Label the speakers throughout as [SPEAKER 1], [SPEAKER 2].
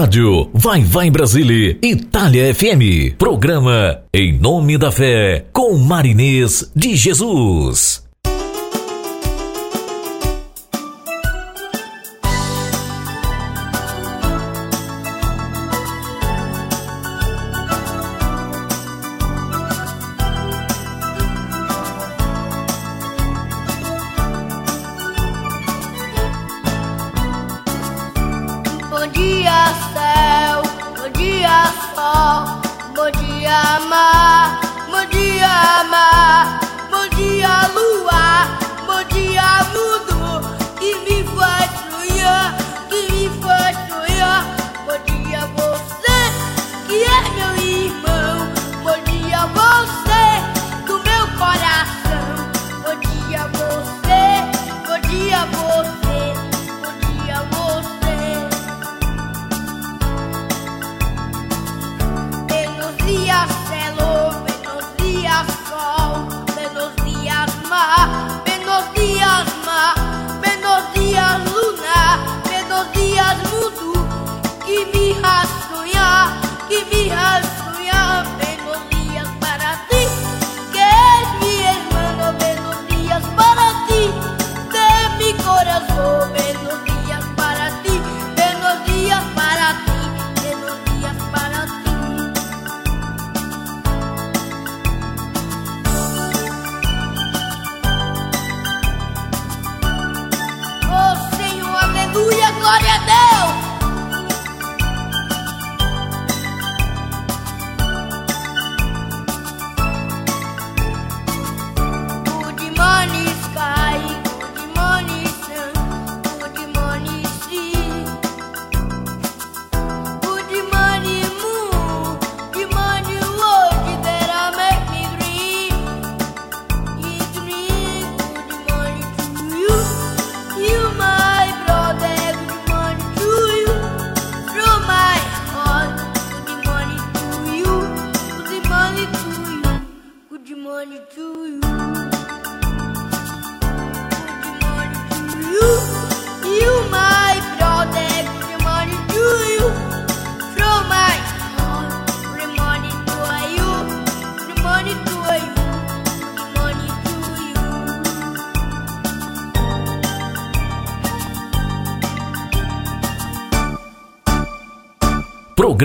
[SPEAKER 1] Rádio Vai Vai Brasília Itália FM. Programa Em Nome da Fé com Marinês de Jesus.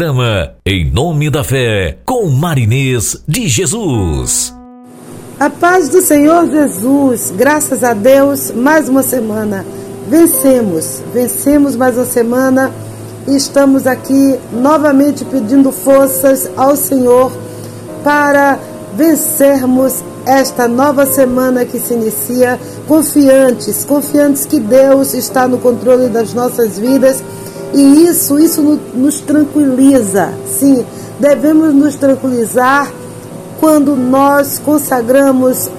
[SPEAKER 1] Programa Em Nome da Fé com Marinês de Jesus.
[SPEAKER 2] A paz do Senhor Jesus, graças a Deus, mais uma semana. Vencemos, vencemos mais uma semana e estamos aqui novamente pedindo forças ao Senhor para vencermos esta nova semana que se inicia, confiantes, confiantes que Deus está no controle das nossas vidas e isso, isso no- nos tranquiliza. Sim, devemos nos tranquilizar quando nós consagramos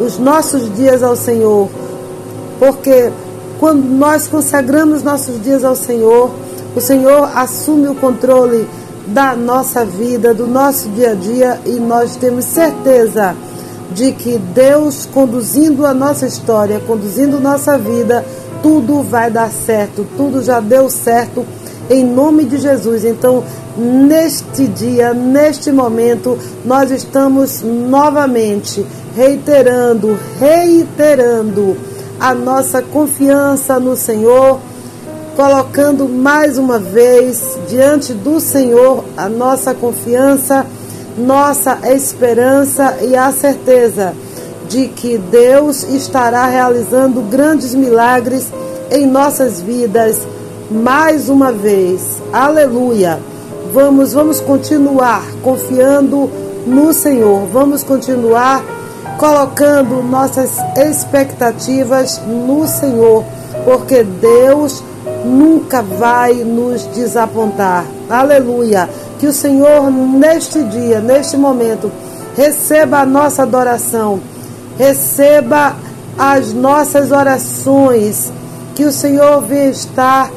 [SPEAKER 2] os nossos dias ao Senhor. Porque quando nós consagramos nossos dias ao Senhor, o Senhor assume o controle da nossa vida, do nosso dia a dia e nós temos certeza de que Deus conduzindo a nossa história, conduzindo nossa vida, tudo vai dar certo, tudo já deu certo em nome de Jesus. Então, neste dia, neste momento, nós estamos novamente reiterando, reiterando a nossa confiança no Senhor, colocando mais uma vez diante do Senhor a nossa confiança, nossa esperança e a certeza de que Deus estará realizando grandes milagres em nossas vidas mais uma vez. Aleluia. Vamos, vamos continuar confiando no Senhor. Vamos continuar colocando nossas expectativas no Senhor, porque Deus nunca vai nos desapontar. Aleluia. Que o Senhor, neste dia, neste momento, receba a nossa adoração, receba as nossas orações, que o Senhor venha estar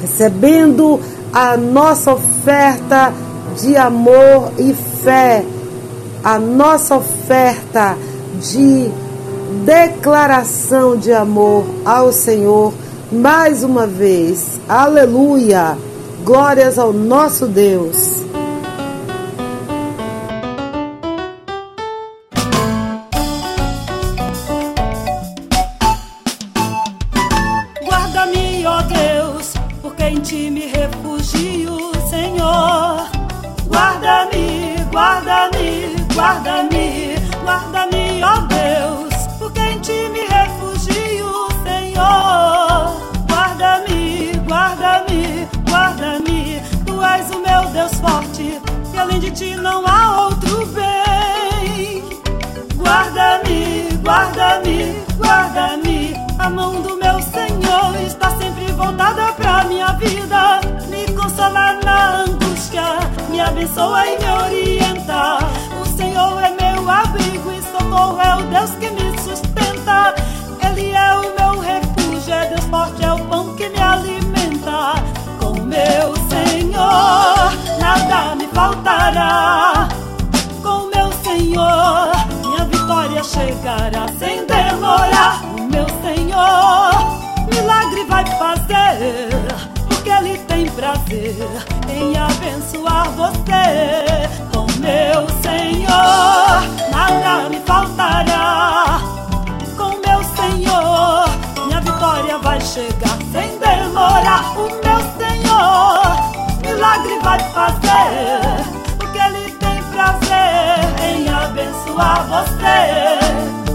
[SPEAKER 2] recebendo a nossa oferta de amor e fé, a nossa oferta de declaração de amor ao Senhor mais uma vez. Aleluia! Glórias ao nosso Deus.
[SPEAKER 3] Ti me refugio, Senhor. Guarda-me, guarda-me, guarda-me, guarda-me, ó Deus, porque em ti me refugio, Senhor. Guarda-me, guarda-me, guarda-me, tu és o meu Deus forte, e além de ti não há outro bem. Guarda-me, guarda-me, guarda-me. A mão do meu Senhor voltada pra minha vida. Me consola na angústia, me abençoa e me orienta. O Senhor é meu abrigo e socorro, é o Deus que me sustenta. Ele é o meu refúgio, é Deus forte, é o pão que me alimenta. Com meu Senhor, nada me faltará com meu Senhor, minha vitória chegará sem demorar. O meu Senhor, milagre vai fazer, porque Ele tem prazer em abençoar você. Com meu Senhor, nada me faltará. Com meu Senhor, minha vitória vai chegar sem demorar. O meu Senhor, milagre vai fazer, porque Ele tem prazer em abençoar você.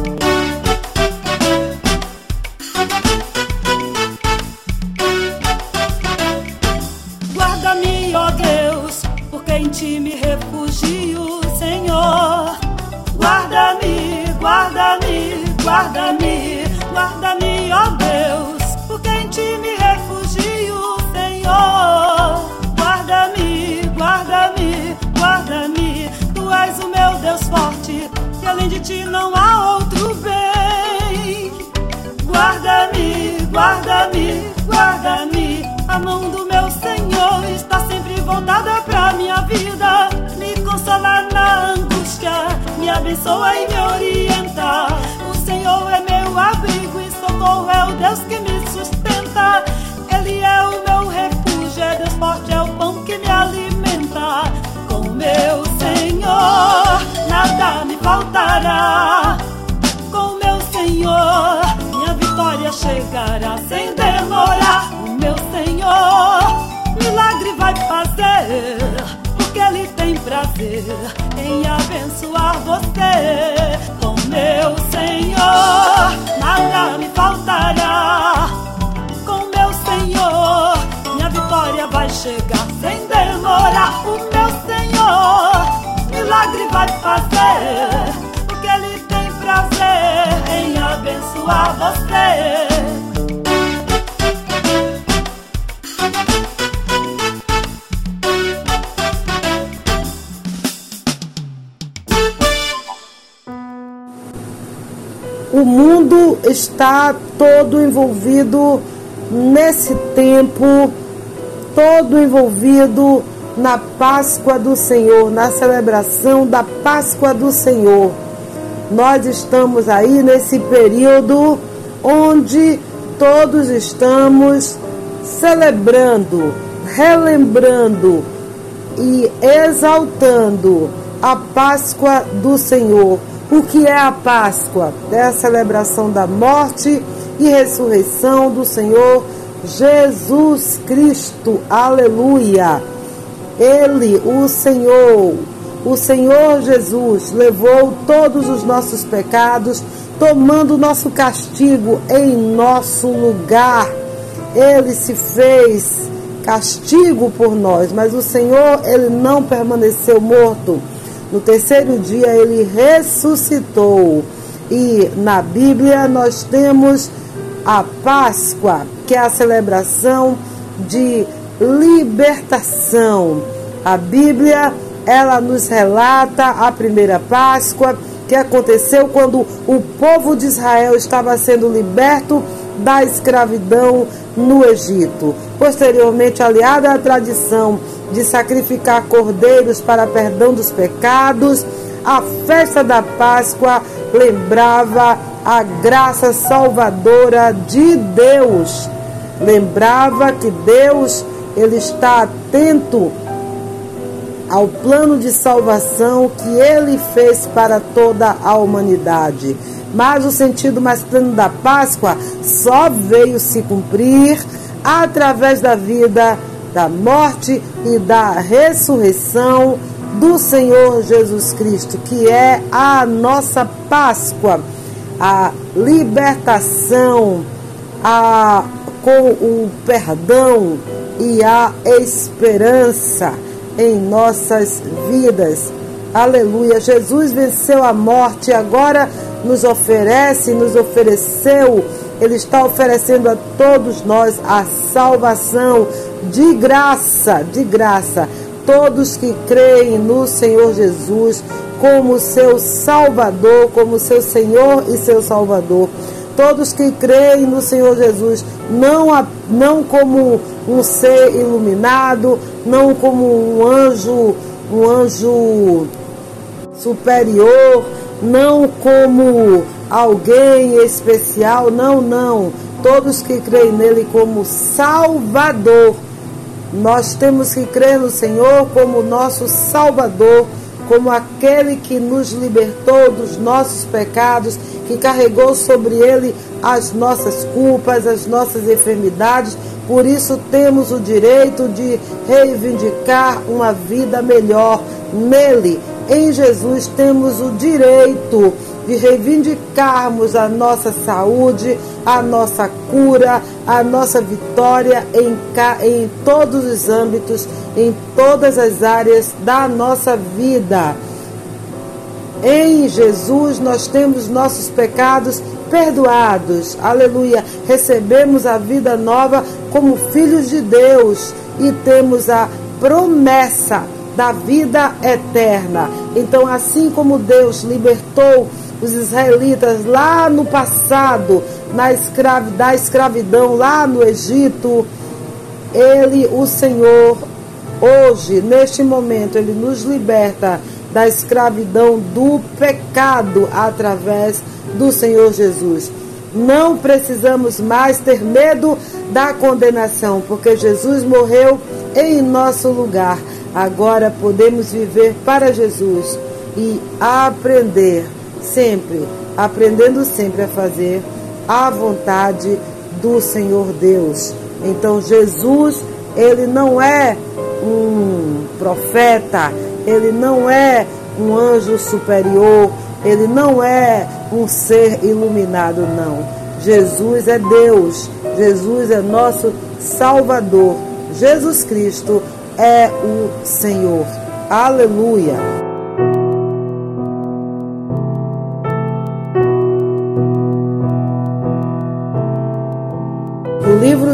[SPEAKER 3] Em ti me refugio, Senhor. Guarda-me, guarda-me, guarda-me, guarda-me, ó Deus, porque em ti me refugio, Senhor. Guarda-me, guarda-me, guarda-me, tu és o meu Deus forte, e além de ti não há outro bem. Guarda-me, guarda-me, guarda-me. A mão do meu Senhor está sempre voltada pra minha vida. Me consola na angústia, me abençoa e me orienta. O Senhor é meu abrigo e socorro, é o Deus que me sustenta. Ele é o meu refúgio, é Deus forte, é o pão que me alimenta. Com meu Senhor, nada me faltará com meu Senhor, minha vitória chegará sem demorar. O meu Senhor, vai fazer, porque Ele tem prazer em abençoar você. Com meu Senhor, nada me faltará. Com meu Senhor, minha vitória vai chegar sem demorar. O meu Senhor, milagre vai fazer, porque Ele tem prazer em abençoar você.
[SPEAKER 2] O mundo está todo envolvido nesse tempo, todo envolvido na Páscoa do Senhor, na celebração da Páscoa do Senhor. Nós estamos aí nesse período onde todos estamos celebrando, relembrando e exaltando a Páscoa do Senhor. O que é a Páscoa? É a celebração da morte e ressurreição do Senhor Jesus Cristo. Aleluia! Ele, o Senhor, o Senhor Jesus, levou todos os nossos pecados, tomando o nosso castigo em nosso lugar. Ele se fez castigo por nós, mas o Senhor, ele não permaneceu morto. No terceiro dia ele ressuscitou. E na Bíblia nós temos a Páscoa, que é a celebração de libertação. A Bíblia, ela nos relata a primeira Páscoa que aconteceu quando o povo de Israel estava sendo liberto da escravidão no Egito. Posteriormente, aliada à tradição de sacrificar cordeiros para perdão dos pecados, a festa da Páscoa lembrava a graça salvadora de Deus. Lembrava que Deus ele está atento ao plano de salvação que ele fez para toda a humanidade. Mas o sentido mais pleno da Páscoa só veio se cumprir através da vida, da morte e da ressurreição do Senhor Jesus Cristo, que é a nossa Páscoa, a libertação, a, com o perdão e a esperança em nossas vidas. Aleluia. Jesus venceu a morte, agora nos oferece, nos ofereceu, Ele está oferecendo a todos nós a salvação de graça, de graça. Todos que creem no Senhor Jesus como seu Salvador, como seu Senhor e seu Salvador. Todos que creem no Senhor Jesus, não, não como um ser iluminado, não como um anjo, um anjo superior, não como alguém especial, não, não. Todos que creem nele como Salvador. Nós temos que crer no Senhor como nosso Salvador, como aquele que nos libertou dos nossos pecados, que carregou sobre ele as nossas culpas, as nossas enfermidades por isso temos o direito de reivindicar uma vida melhor nele. Em Jesus temos o direito de reivindicarmos a nossa saúde, a nossa cura, a nossa vitória em, em todos os âmbitos, em todas as áreas da nossa vida. Em Jesus nós temos nossos pecados perdoados. Aleluia. Recebemos a vida nova como filhos de Deus e temos a promessa da vida eterna. Então, assim como Deus libertou os israelitas lá no passado, na escravi da escravidão lá no Egito, ele, o Senhor, hoje, neste momento, ele nos liberta da escravidão do pecado através do Senhor Jesus. Não precisamos mais ter medo da condenação, porque Jesus morreu em nosso lugar. Agora podemos viver para Jesus e aprender sempre, aprendendo sempre a fazer a vontade do Senhor Deus. Então Jesus, ele não é um profeta, ele não é um anjo superior, ele não é um ser iluminado, não. Jesus é Deus, Jesus é nosso Salvador, Jesus Cristo é o Senhor. Aleluia.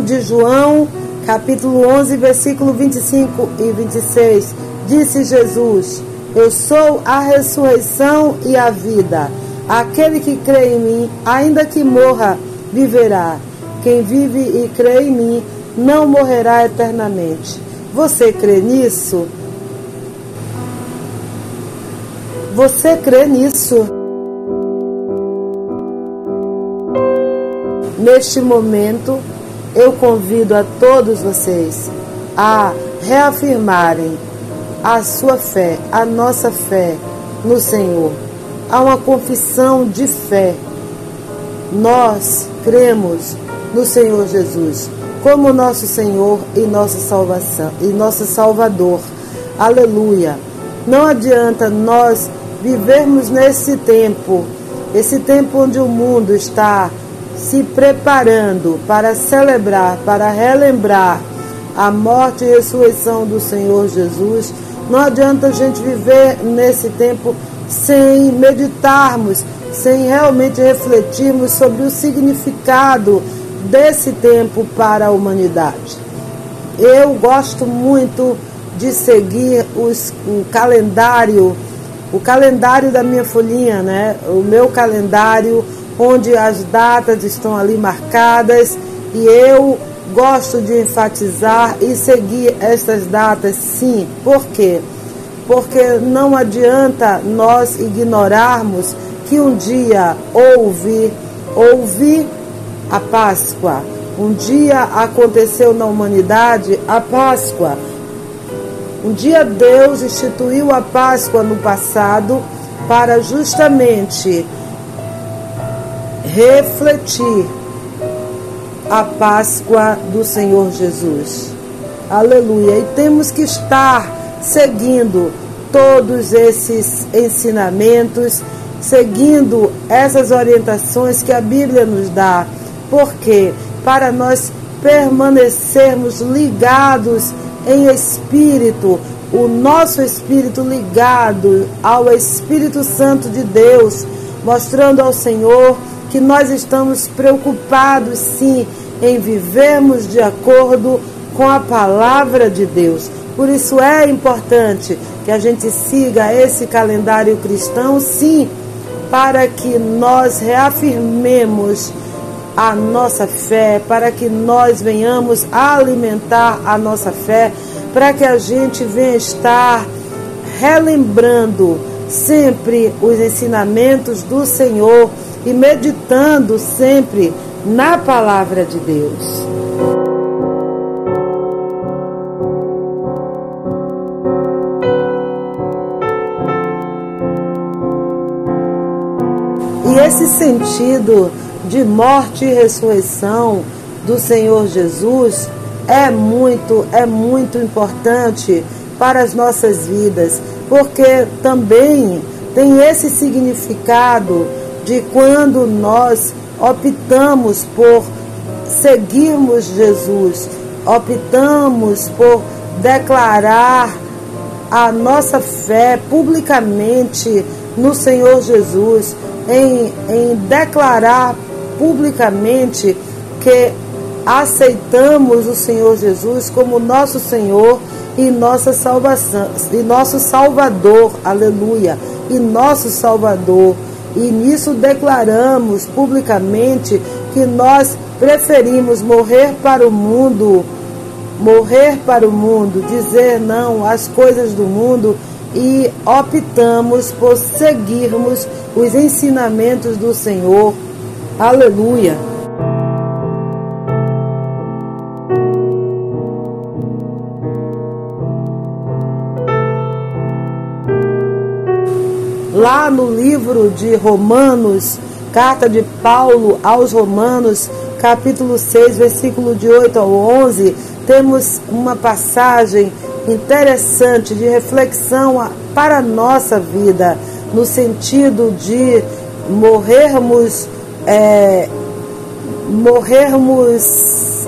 [SPEAKER 2] De João, capítulo 11, versículo 25 e 26, disse Jesus: eu sou a ressurreição e a vida. Aquele que crê em mim, ainda que morra, viverá. Quem vive e crê em mim, não morrerá eternamente. Você crê nisso? Você crê nisso? Neste momento, eu convido a todos vocês a reafirmarem a sua fé, a nossa fé no Senhor. Há uma confissão de fé. Nós cremos no Senhor Jesus como nosso Senhor e nossa salvação e nosso Salvador. Aleluia. Não adianta nós vivermos nesse tempo, esse tempo onde o mundo está se preparando para celebrar, para relembrar a morte e ressurreição do Senhor Jesus não adianta a gente viver nesse tempo sem meditarmos, sem realmente refletirmos sobre o significado desse tempo para a humanidade. Eu gosto muito de seguir os, o calendário, o calendário da minha folhinha, né? O meu calendário, onde as datas estão ali marcadas e eu gosto de enfatizar e seguir estas datas, sim. Por quê? Porque não adianta nós ignorarmos que um dia houve, houve a Páscoa. Um dia aconteceu na humanidade a Páscoa. Um dia Deus instituiu a Páscoa no passado para justamente refletir a Páscoa do Senhor Jesus. Aleluia. E temos que estar seguindo todos esses ensinamentos, seguindo essas orientações que a Bíblia nos dá. Porque para nós permanecermos ligados em espírito, o nosso espírito ligado ao Espírito Santo de Deus, mostrando ao Senhor que nós estamos preocupados sim em vivermos de acordo com a palavra de Deus. Por isso é importante que a gente siga esse calendário cristão, sim, para que nós reafirmemos a nossa fé, para que nós venhamos alimentar a nossa fé, para que a gente venha estar relembrando sempre os ensinamentos do Senhor e meditando sempre na palavra de Deus. E esse sentido de morte e ressurreição do Senhor Jesus é muito, é muito importante para as nossas vidas, porque também tem esse significado de quando nós optamos por seguirmos Jesus, optamos por declarar a nossa fé publicamente no Senhor Jesus, em, em declarar publicamente que aceitamos o Senhor Jesus como nosso Senhor e nossa salvação, e nosso Salvador, aleluia, e nosso Salvador. E nisso declaramos publicamente que nós preferimos morrer para o mundo, morrer para o mundo, dizer não às coisas do mundo e optamos por seguirmos os ensinamentos do Senhor. Aleluia. Lá no livro de Romanos, carta de Paulo aos Romanos, capítulo 6, versículo de 8 ao 11, temos uma passagem interessante de reflexão para a nossa vida, no sentido de morrermos, é, morrermos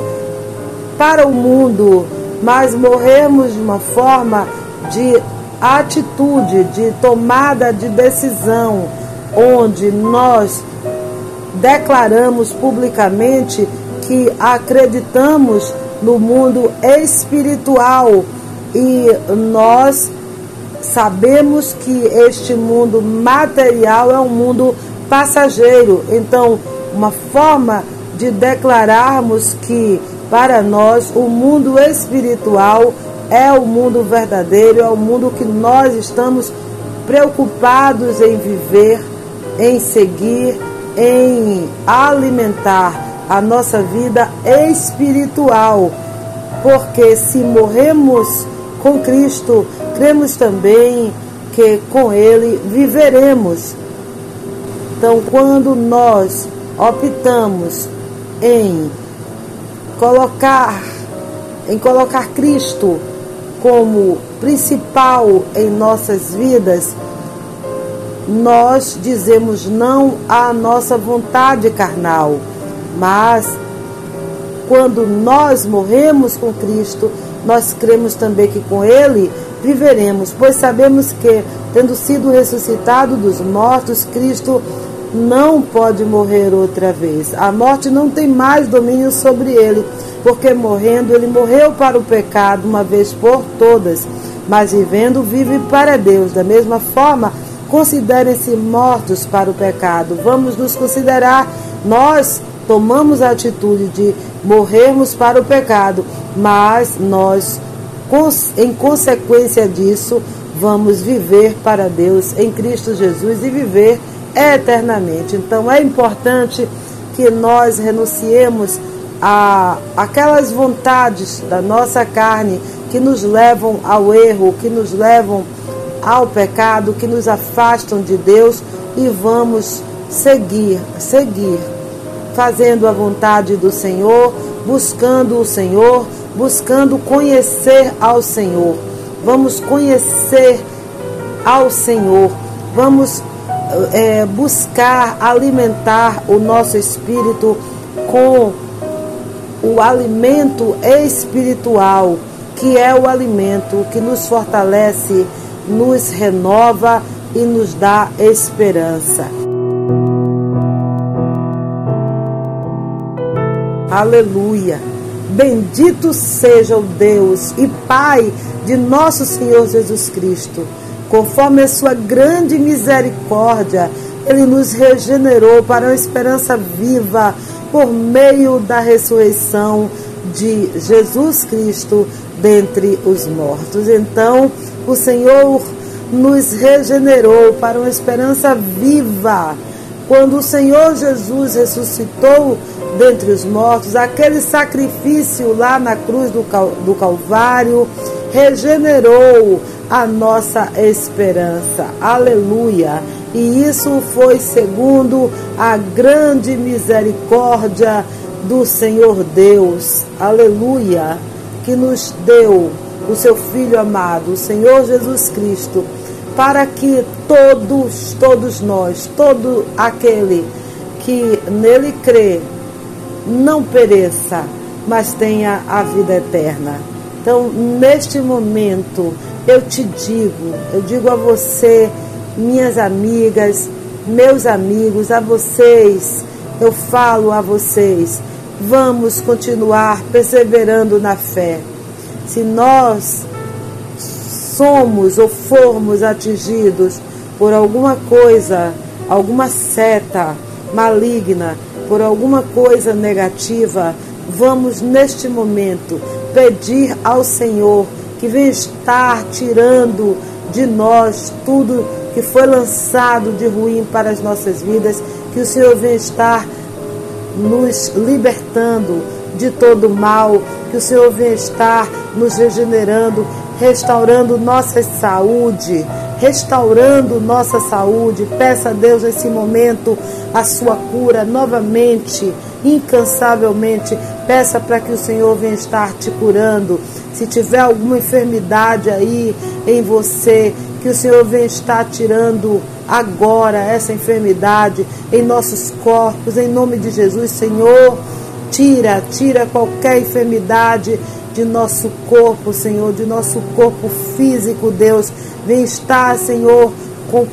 [SPEAKER 2] para o mundo, mas morrermos de uma forma de atitude de tomada de decisão, onde nós declaramos publicamente que acreditamos no mundo espiritual e nós sabemos que este mundo material é um mundo passageiro. Então, uma forma de declararmos que para nós o mundo espiritual é o mundo verdadeiro, é o mundo que nós estamos preocupados em viver, em seguir, em alimentar a nossa vida espiritual. Porque se morremos com Cristo, cremos também que com Ele viveremos. Então, quando nós optamos em colocar em colocar Cristo como principal em nossas vidas, nós dizemos não à nossa vontade carnal, mas quando nós morremos com Cristo, nós cremos também que com Ele viveremos, pois sabemos que, tendo sido ressuscitado dos mortos, Cristo não pode morrer outra vez. A morte não tem mais domínio sobre ele, porque morrendo, ele morreu para o pecado uma vez por todas, mas vivendo, vive para Deus. Da mesma forma, considerem-se mortos para o pecado. Vamos nos considerar, nós tomamos a atitude de morrermos para o pecado, mas nós, em consequência disso, vamos viver para Deus em Cristo Jesus e viver eternamente. Então é importante que nós renunciemos a aquelas vontades da nossa carne que nos levam ao erro, que nos levam ao pecado, que nos afastam de Deus e vamos seguir, seguir fazendo a vontade do Senhor, buscando o Senhor, buscando conhecer ao Senhor. Vamos conhecer ao Senhor. Vamos é, buscar alimentar o nosso espírito com o alimento espiritual, que é o alimento que nos fortalece, nos renova e nos dá esperança. Aleluia! Bendito seja o Deus e Pai de nosso Senhor Jesus Cristo Conforme a sua grande misericórdia, ele nos regenerou para uma esperança viva por meio da ressurreição de Jesus Cristo dentre os mortos. Então, o Senhor nos regenerou para uma esperança viva. Quando o Senhor Jesus ressuscitou dentre os mortos, aquele sacrifício lá na cruz do, do Calvário regenerou a nossa esperança. Aleluia! E isso foi segundo a grande misericórdia do Senhor Deus. Aleluia! Que nos deu o seu Filho amado, o Senhor Jesus Cristo, para que todos, todos nós, todo aquele que nele crê, não pereça, mas tenha a vida eterna. Então, neste momento, eu te digo, eu digo a você, minhas amigas, meus amigos, a vocês, eu falo a vocês, vamos continuar perseverando na fé. Se nós somos ou formos atingidos por alguma coisa, alguma seta maligna, por alguma coisa negativa, vamos neste momento pedir ao Senhor que vem estar tirando de nós tudo que foi lançado de ruim para as nossas vidas, que o Senhor vem estar nos libertando de todo mal, que o Senhor vem estar nos regenerando, restaurando nossa saúde, restaurando nossa saúde. Peça a Deus nesse momento a sua cura novamente, incansavelmente. Peça para que o Senhor venha estar te curando. Se tiver alguma enfermidade aí em você, que o Senhor venha estar tirando agora essa enfermidade em nossos corpos, em nome de Jesus, Senhor. Tira, tira qualquer enfermidade de nosso corpo, Senhor, de nosso corpo físico, Deus. Vem estar, Senhor, com,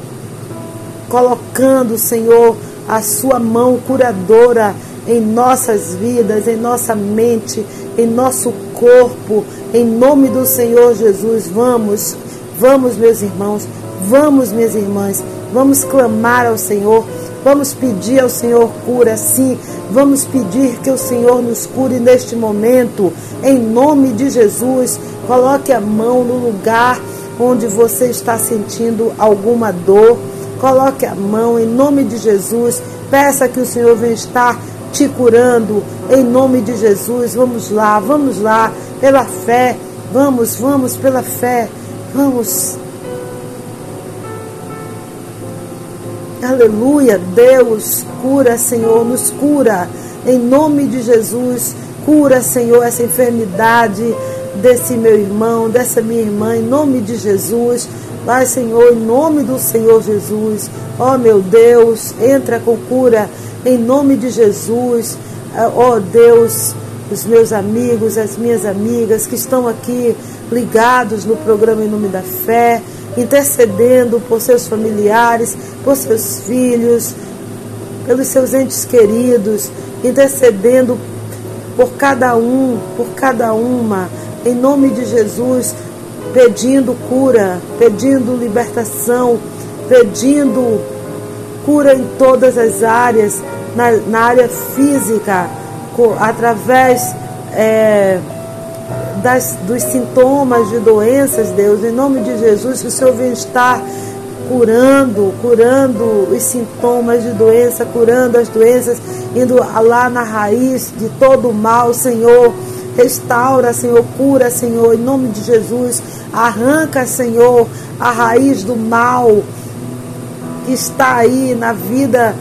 [SPEAKER 2] colocando, Senhor, a sua mão curadora em nossas vidas, em nossa mente, em nosso corpo, em nome do Senhor Jesus. Vamos, vamos, meus irmãos, vamos, minhas irmãs, vamos clamar ao Senhor, vamos pedir ao Senhor cura, sim, vamos pedir que o Senhor nos cure neste momento, em nome de Jesus. Coloque a mão no lugar onde você está sentindo alguma dor. Coloque a mão em nome de Jesus. Peça que o Senhor venha estar te curando em nome de Jesus. Vamos lá, vamos lá, pela fé. Vamos, vamos, pela fé. Vamos. Aleluia. Deus, cura, Senhor, nos cura. Em nome de Jesus, cura, Senhor, essa enfermidade desse meu irmão, dessa minha irmã, em nome de Jesus. Vai, Senhor, em nome do Senhor Jesus. Ó oh, meu Deus, entra com cura em nome de Jesus. Ó oh, Deus, os meus amigos, as minhas amigas que estão aqui ligados no programa Em Nome da Fé, intercedendo por seus familiares, por seus filhos, pelos seus entes queridos, intercedendo por cada um, por cada uma, em nome de Jesus, pedindo cura, pedindo libertação, pedindo cura em todas as áreas, na, na área física, através é, das, dos sintomas de doenças, Deus, em nome de Jesus, o Senhor venha estar curando, curando os sintomas de doença, curando as doenças, indo lá na raiz de todo o mal, Senhor. Restaura, Senhor, cura, Senhor, em nome de Jesus. Arranca, Senhor, a raiz do mal que está aí na vida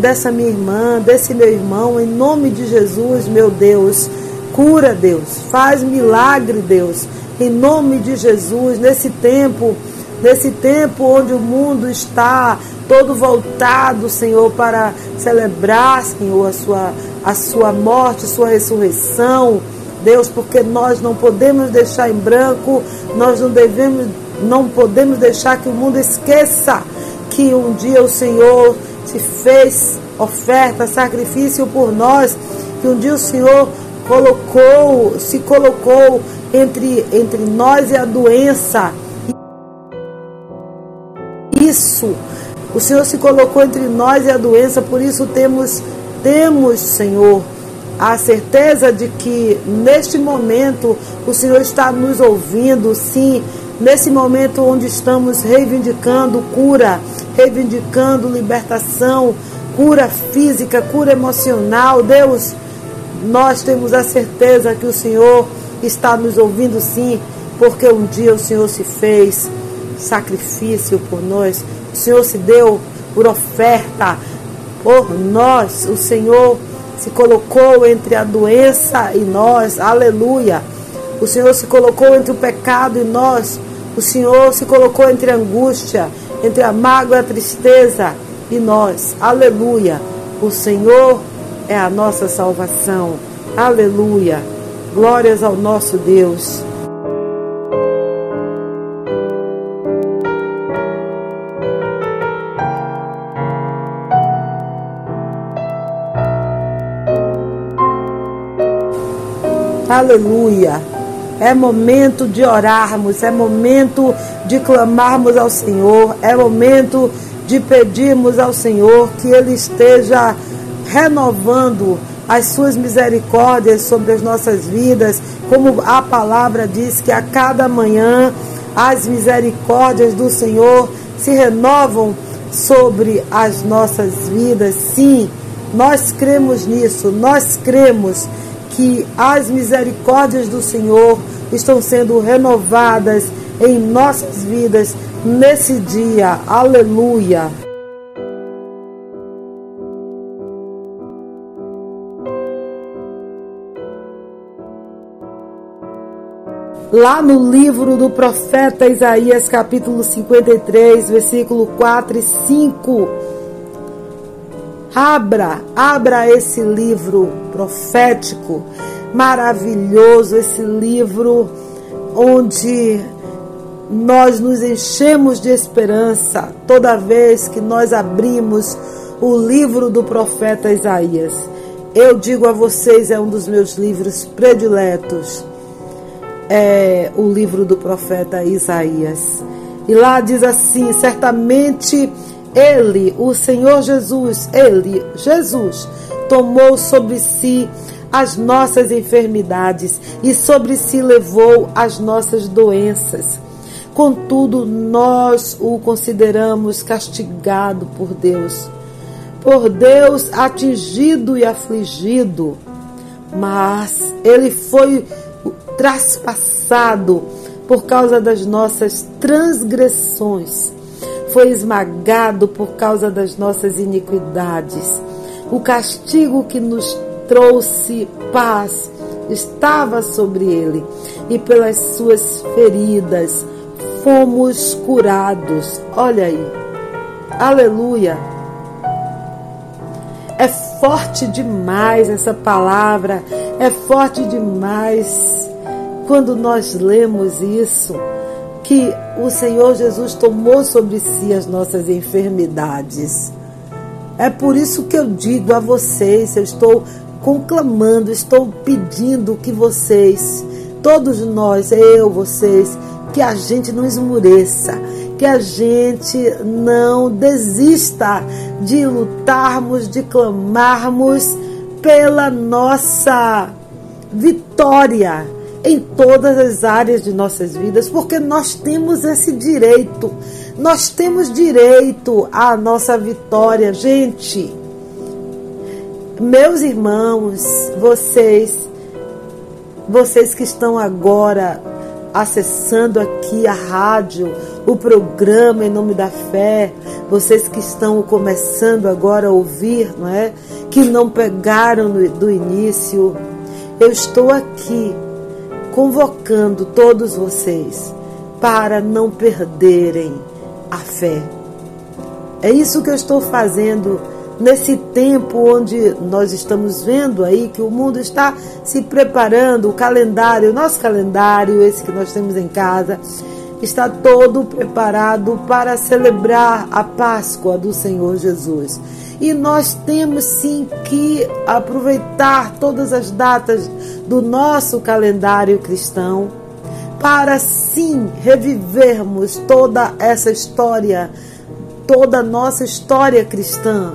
[SPEAKER 2] dessa minha irmã, desse meu irmão, em nome de Jesus, meu Deus. Cura, Deus. Faz milagre, Deus. Em nome de Jesus, nesse tempo, nesse tempo onde o mundo está todo voltado, Senhor, para celebrar, Senhor, a sua, a sua morte, a sua ressurreição. Deus, porque nós não podemos deixar em branco, nós não devemos, não podemos deixar que o mundo esqueça que um dia o Senhor se fez oferta, sacrifício por nós, que um dia o Senhor colocou, se colocou entre, entre nós e a doença. Isso, o Senhor se colocou entre nós e a doença, por isso temos, temos, Senhor, a certeza de que neste momento o Senhor está nos ouvindo, sim, nesse momento onde estamos reivindicando cura, reivindicando libertação, cura física, cura emocional. Deus, nós temos a certeza que o Senhor está nos ouvindo sim, porque um dia o Senhor se fez sacrifício por nós, o Senhor se deu por oferta por nós, o Senhor se colocou entre a doença e nós, aleluia. O Senhor se colocou entre o pecado e nós, o Senhor se colocou entre a angústia, entre a mágoa e a tristeza e nós. Aleluia. O Senhor é a nossa salvação. Aleluia. Glórias ao nosso Deus. Aleluia. É momento de orarmos, é momento de clamarmos ao Senhor, é momento de pedirmos ao Senhor que Ele esteja renovando as suas misericórdias sobre as nossas vidas, como a palavra diz que a cada manhã as misericórdias do Senhor se renovam sobre as nossas vidas. Sim, nós cremos nisso, nós cremos que as misericórdias do Senhor estão sendo renovadas em nossas vidas nesse dia. Aleluia. Lá no livro do profeta Isaías, capítulo 53, versículo 4 e 5 Abra, abra esse livro profético maravilhoso, esse livro onde nós nos enchemos de esperança toda vez que nós abrimos o livro do profeta Isaías. Eu digo a vocês, é um dos meus livros prediletos, é o livro do profeta Isaías. E lá diz assim: certamente ele, o Senhor Jesus, ele, Jesus, tomou sobre si as nossas enfermidades e sobre si levou as nossas doenças. Contudo, nós o consideramos castigado por Deus, por Deus atingido e afligido, mas ele foi traspassado por causa das nossas transgressões foi esmagado por causa das nossas iniquidades. O castigo que nos trouxe paz estava sobre ele, e pelas suas feridas fomos curados. Olha aí. Aleluia. É forte demais essa palavra É forte demais quando nós lemos isso, que o Senhor Jesus tomou sobre si as nossas enfermidades. É por isso que eu digo a vocês, eu estou conclamando, estou pedindo que vocês, todos nós, eu, vocês, que a gente não esmureça, que a gente não desista de lutarmos, de clamarmos pela nossa vitória em todas as áreas de nossas vidas, porque nós temos esse direito. Nós temos direito à nossa vitória, gente. Meus irmãos, vocês, vocês que estão agora acessando aqui a rádio, o programa em nome da fé, vocês que estão começando agora a ouvir, não é? Que não pegaram do início, eu estou aqui convocando todos vocês para não perderem a fé. É isso que eu estou fazendo nesse tempo onde nós estamos vendo aí que o mundo está se preparando, o calendário, o nosso calendário, esse que nós temos em casa, está todo preparado para celebrar a Páscoa do Senhor Jesus. E nós temos sim que aproveitar todas as datas do nosso calendário cristão para sim revivermos toda essa história, toda a nossa história cristã,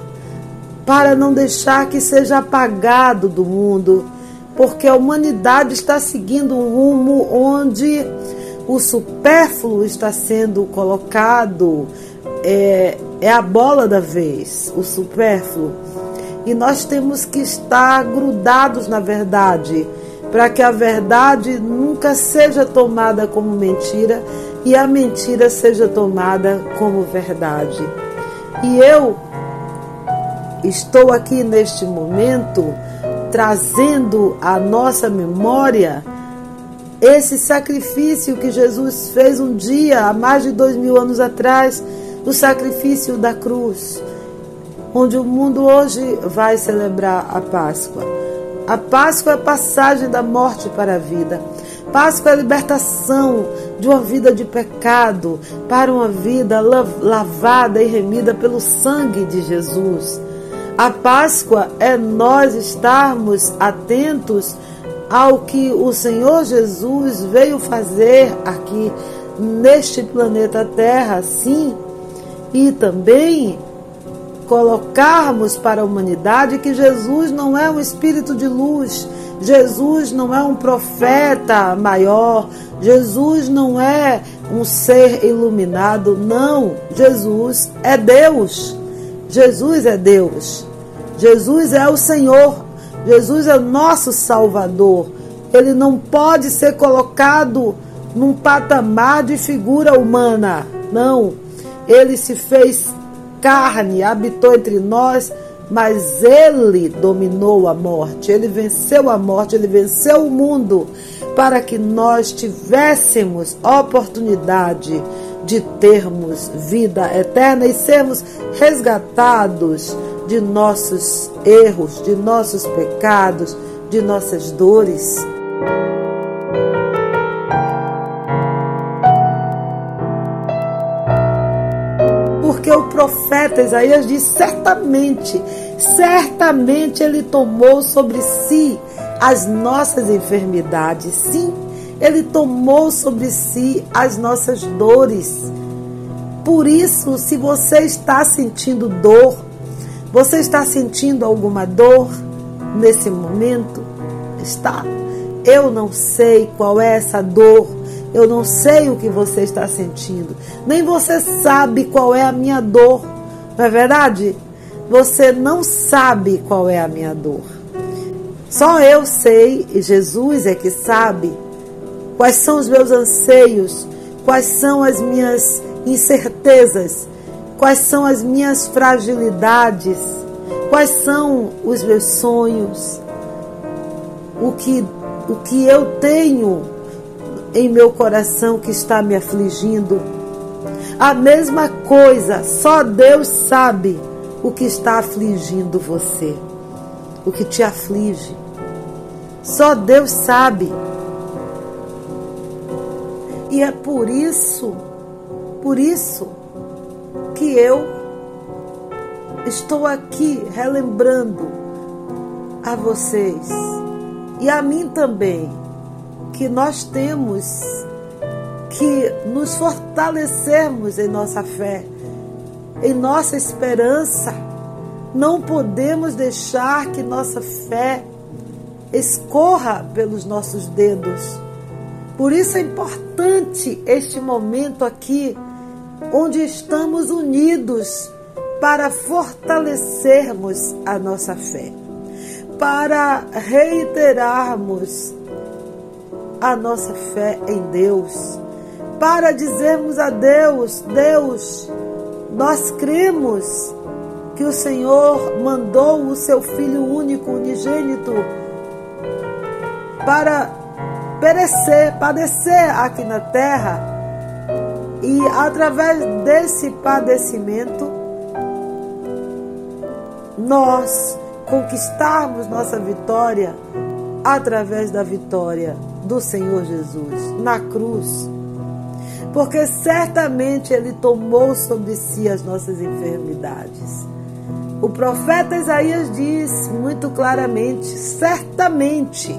[SPEAKER 2] para não deixar que seja apagado do mundo, porque a humanidade está seguindo um rumo onde o supérfluo está sendo colocado, é, é a bola da vez, o supérfluo. E nós temos que estar grudados na verdade, para que a verdade nunca seja tomada como mentira e a mentira seja tomada como verdade. E eu estou aqui neste momento trazendo à nossa memória esse sacrifício que Jesus fez um dia, há mais de dois mil anos atrás, o sacrifício da cruz, onde o mundo hoje vai celebrar a Páscoa. A Páscoa é a passagem da morte para a vida. Páscoa é a libertação de uma vida de pecado para uma vida lavada e remida pelo sangue de Jesus. A Páscoa é nós estarmos atentos ao que o Senhor Jesus veio fazer aqui neste planeta Terra, sim, e também colocarmos para a humanidade que Jesus não é um espírito de luz, Jesus não é um profeta maior, Jesus não é um ser iluminado, não, Jesus é Deus. Jesus é Deus. Jesus é o Senhor Jesus é o nosso Salvador. Ele não pode ser colocado num patamar de figura humana. Não. Ele se fez carne, habitou entre nós, mas ele dominou a morte. Ele venceu a morte, ele venceu o mundo para que nós tivéssemos oportunidade de termos vida eterna e sermos resgatados de nossos erros, de nossos pecados, de nossas dores. Porque o profeta Isaías diz: certamente, certamente ele tomou sobre si as nossas enfermidades. Sim, ele tomou sobre si as nossas dores. Por isso, se você está sentindo dor, você está sentindo alguma dor nesse momento? Está? Eu não sei qual é essa dor. Eu não sei o que você está sentindo. Nem você sabe qual é a minha dor. Não é verdade? Você não sabe qual é a minha dor. Só eu sei, e Jesus é que sabe, quais são os meus anseios, quais são as minhas incertezas, quais são as minhas fragilidades, quais são os meus sonhos, o que, o que eu tenho em meu coração que está me afligindo. A mesma coisa, só Deus sabe o que está afligindo você, o que te aflige. Só Deus sabe. E é por isso, por isso que eu estou aqui relembrando a vocês e a mim também que nós temos que nos fortalecermos em nossa fé, em nossa esperança. Não podemos deixar que nossa fé escorra pelos nossos dedos. Por isso é importante este momento aqui, onde estamos unidos para fortalecermos a nossa fé, para reiterarmos a nossa fé em Deus, para dizermos a Deus: Deus, nós cremos que o Senhor mandou o seu Filho único, unigênito, para perecer, padecer aqui na terra. E através desse padecimento, nós conquistarmos nossa vitória através da vitória do Senhor Jesus na cruz. Porque certamente Ele tomou sobre si as nossas enfermidades. O profeta Isaías diz muito claramente: certamente,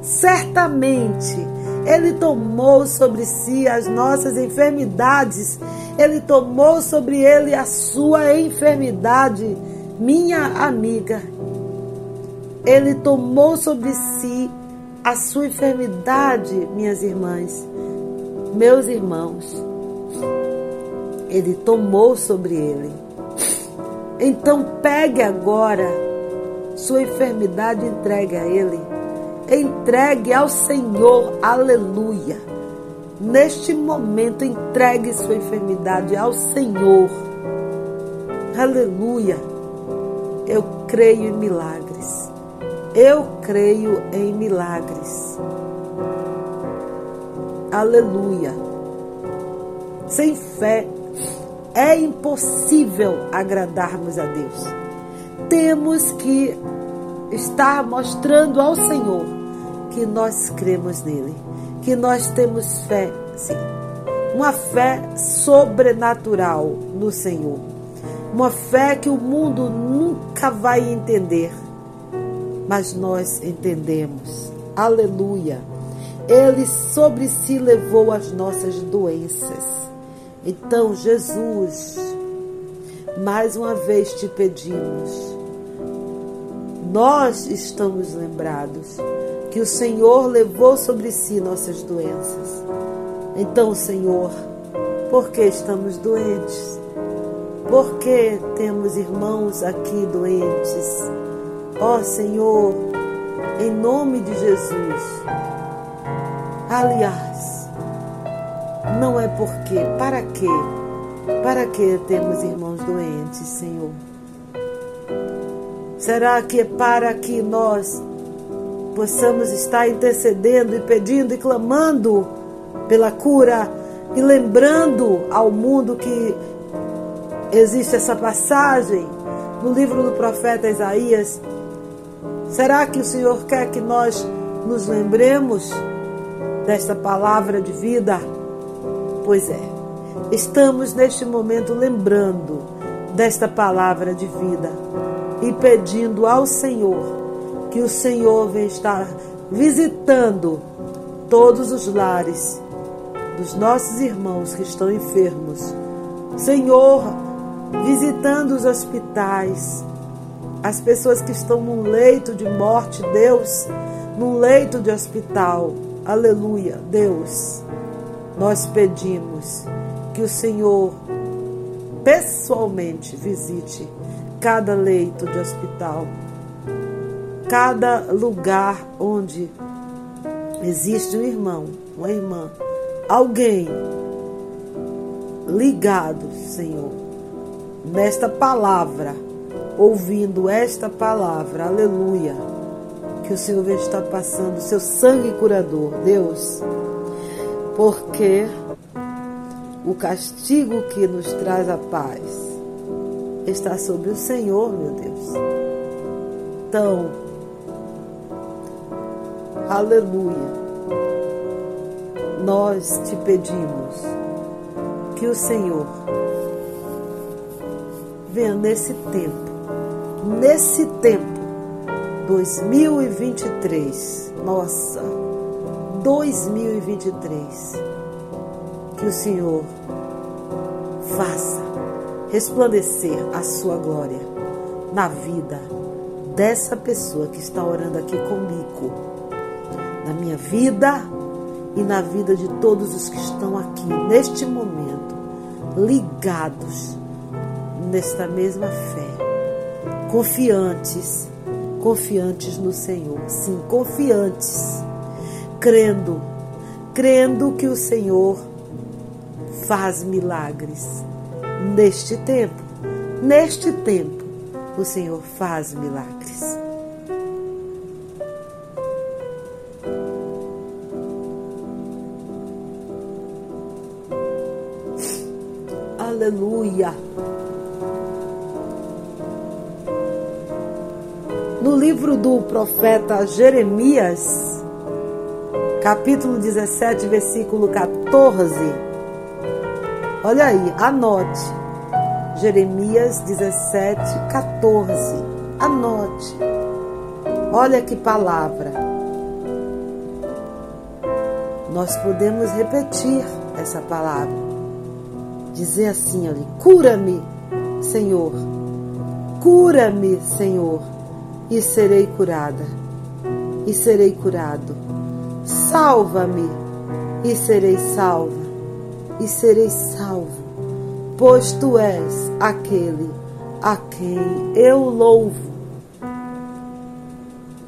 [SPEAKER 2] certamente, Ele tomou sobre si as nossas enfermidades, Ele tomou sobre Ele a sua enfermidade, minha amiga. Ele tomou sobre si a sua enfermidade, minhas irmãs, meus irmãos. Ele tomou sobre ele. Então pegue agora sua enfermidade e entregue a ele. Entregue ao Senhor, aleluia. Neste momento, entregue sua enfermidade ao Senhor. Aleluia. Eu creio em milagres. Eu creio em milagres. Aleluia. Sem fé é impossível agradarmos a Deus. Temos que estar mostrando ao Senhor que nós cremos nele, que nós temos fé, sim. Uma fé sobrenatural no Senhor. Uma fé que o mundo nunca vai entender mas nós entendemos. Aleluia. Ele sobre si levou as nossas doenças. Então, Jesus, mais uma vez te pedimos, nós estamos lembrados que o Senhor levou sobre si nossas doenças. Então, Senhor, por que estamos doentes? Por que temos irmãos aqui doentes? Ó oh, Senhor, em nome de Jesus. Aliás, não é porque, para quê? Para que temos irmãos doentes, Senhor? Será que é para que nós possamos estar intercedendo e pedindo e clamando pela cura e lembrando ao mundo que existe essa passagem no livro do profeta Isaías Será que o Senhor quer que nós nos lembremos desta palavra de vida? Pois é, estamos neste momento lembrando desta palavra de vida e pedindo ao Senhor que o Senhor venha estar visitando todos os lares dos nossos irmãos que estão enfermos. Senhor, visitando os hospitais, as pessoas que estão num leito de morte, Deus, num leito de hospital. Aleluia, Deus. Nós pedimos que o Senhor pessoalmente visite cada leito de hospital, cada lugar onde existe um irmão, uma irmã, alguém ligado, Senhor, nesta palavra ouvindo esta palavra, aleluia, que o Senhor está passando, seu sangue curador, Deus, porque o castigo que nos traz a paz está sobre o Senhor, meu Deus. Então, Aleluia. Nós te pedimos que o Senhor venha nesse tempo, nesse tempo, 2023, nossa, 2023, que o Senhor faça resplandecer a sua glória na vida dessa pessoa que está orando aqui comigo, na minha vida e na vida de todos os que estão aqui neste momento, ligados nesta mesma fé, confiantes, confiantes no Senhor, sim, confiantes, crendo, crendo que o Senhor faz milagres neste tempo, neste tempo, o Senhor faz milagres. Do profeta Jeremias, capítulo 17, versículo 14. Olha aí, anote. Jeremias 17, 14. Anote. Olha que palavra. Nós podemos repetir essa palavra dizer assim ali: cura-me, Senhor, cura-me, Senhor, e serei curada, e serei curado. Salva-me, e serei salva, e serei salvo, pois tu és aquele a quem eu louvo.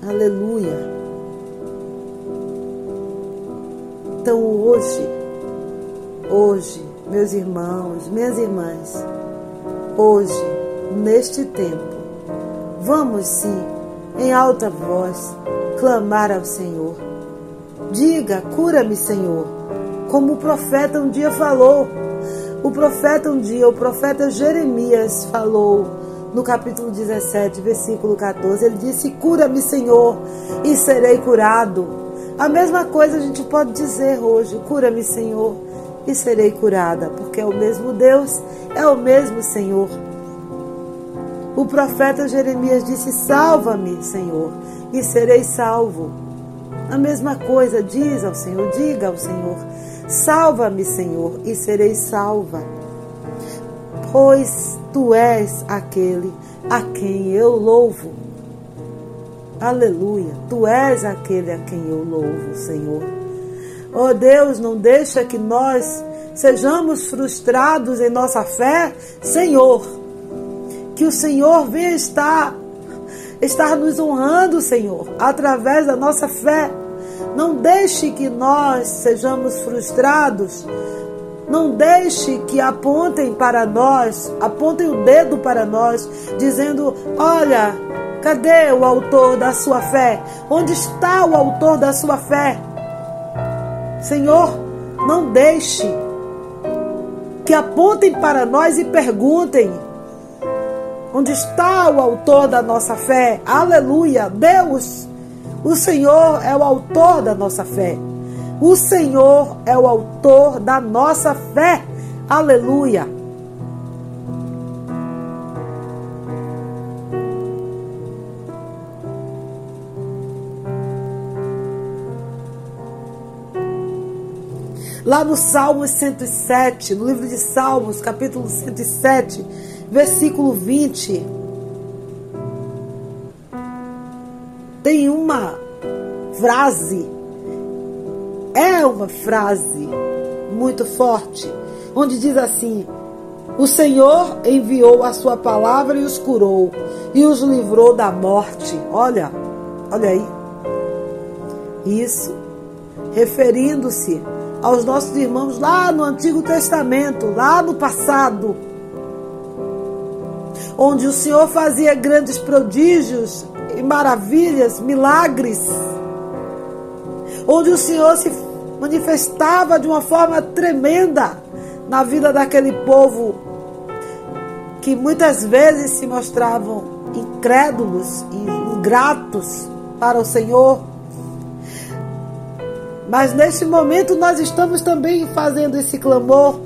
[SPEAKER 2] Aleluia. Então hoje, hoje, meus irmãos, minhas irmãs, hoje, neste tempo, vamos sim, em alta voz, clamar ao Senhor. Diga, cura-me, Senhor, como o profeta um dia falou. O profeta um dia, o profeta Jeremias falou no capítulo 17, versículo 14, ele disse: Cura-me, Senhor, e serei curado. A mesma coisa a gente pode dizer hoje: Cura-me, Senhor, e serei curada, porque é o mesmo Deus, é o mesmo Senhor. O profeta Jeremias disse: Salva-me, Senhor, e serei salvo. A mesma coisa diz ao Senhor, diga ao Senhor: Salva-me, Senhor, e serei salva. Pois tu és aquele a quem eu louvo. Aleluia. Tu és aquele a quem eu louvo, Senhor. Oh Deus, não deixa que nós sejamos frustrados em nossa fé, Senhor. Que o Senhor venha estar, estar nos honrando, Senhor, através da nossa fé. Não deixe que nós sejamos frustrados. Não deixe que apontem para nós, apontem o dedo para nós, dizendo: Olha, cadê o autor da sua fé? Onde está o autor da sua fé? Senhor, não deixe que apontem para nós e perguntem: onde está o autor da nossa fé? Aleluia! Deus, o Senhor é o autor da nossa fé. O Senhor é o autor da nossa fé. Aleluia! Lá no Salmo 107, no livro de Salmos, capítulo 107, versículo 20, tem uma frase, é uma frase muito forte, onde diz assim: O Senhor enviou a sua palavra e os curou, e os livrou da morte. Olha, olha aí. Isso referindo-se aos nossos irmãos lá no Antigo Testamento, lá no passado, onde o Senhor fazia grandes prodígios e maravilhas, milagres, onde o Senhor se manifestava de uma forma tremenda na vida daquele povo que muitas vezes se mostravam incrédulos e ingratos para o Senhor. Mas neste momento nós estamos também fazendo esse clamor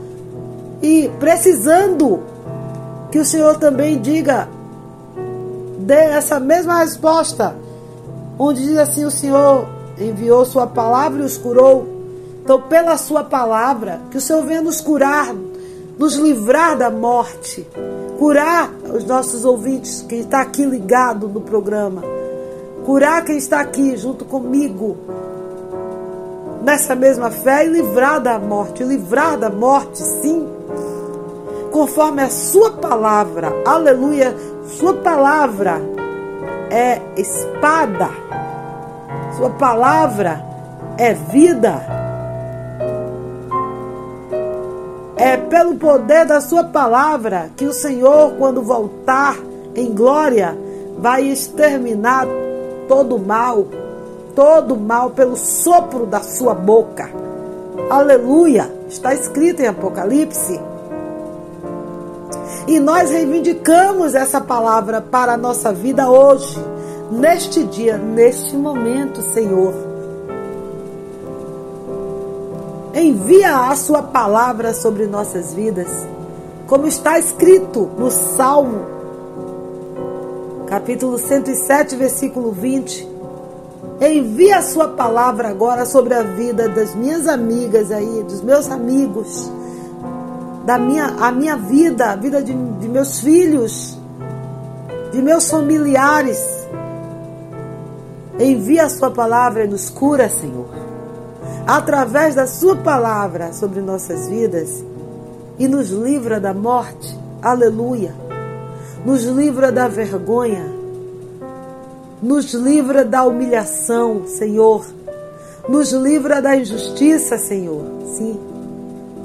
[SPEAKER 2] e precisando que o Senhor também diga, dê essa mesma resposta, onde diz assim: o Senhor enviou Sua palavra e os curou. Então, pela Sua palavra, que o Senhor venha nos curar, nos livrar da morte, curar os nossos ouvintes, quem está aqui ligado no programa, curar quem está aqui junto comigo nessa mesma fé e livrar da morte, livrar da morte, sim, conforme a Sua palavra, aleluia, Sua palavra é espada, Sua palavra é vida. É pelo poder da Sua palavra que o Senhor, quando voltar em glória, vai exterminar todo o mal, todo o mal pelo sopro da Sua boca. Aleluia! Está escrito em Apocalipse. E nós reivindicamos essa palavra para a nossa vida hoje, neste dia, neste momento, Senhor. envia a sua palavra sobre nossas vidas, como está escrito no Salmo, capítulo 107, versículo 20. Envia a sua palavra agora sobre a vida das minhas amigas aí, dos meus amigos, da minha, a minha vida, a vida de, de meus filhos, de meus familiares. Envia a sua palavra e nos cura, Senhor através da Sua palavra sobre nossas vidas e nos livra da morte. Aleluia. Nos livra da vergonha. Nos livra da humilhação, Senhor. Nos livra da injustiça, Senhor. Sim,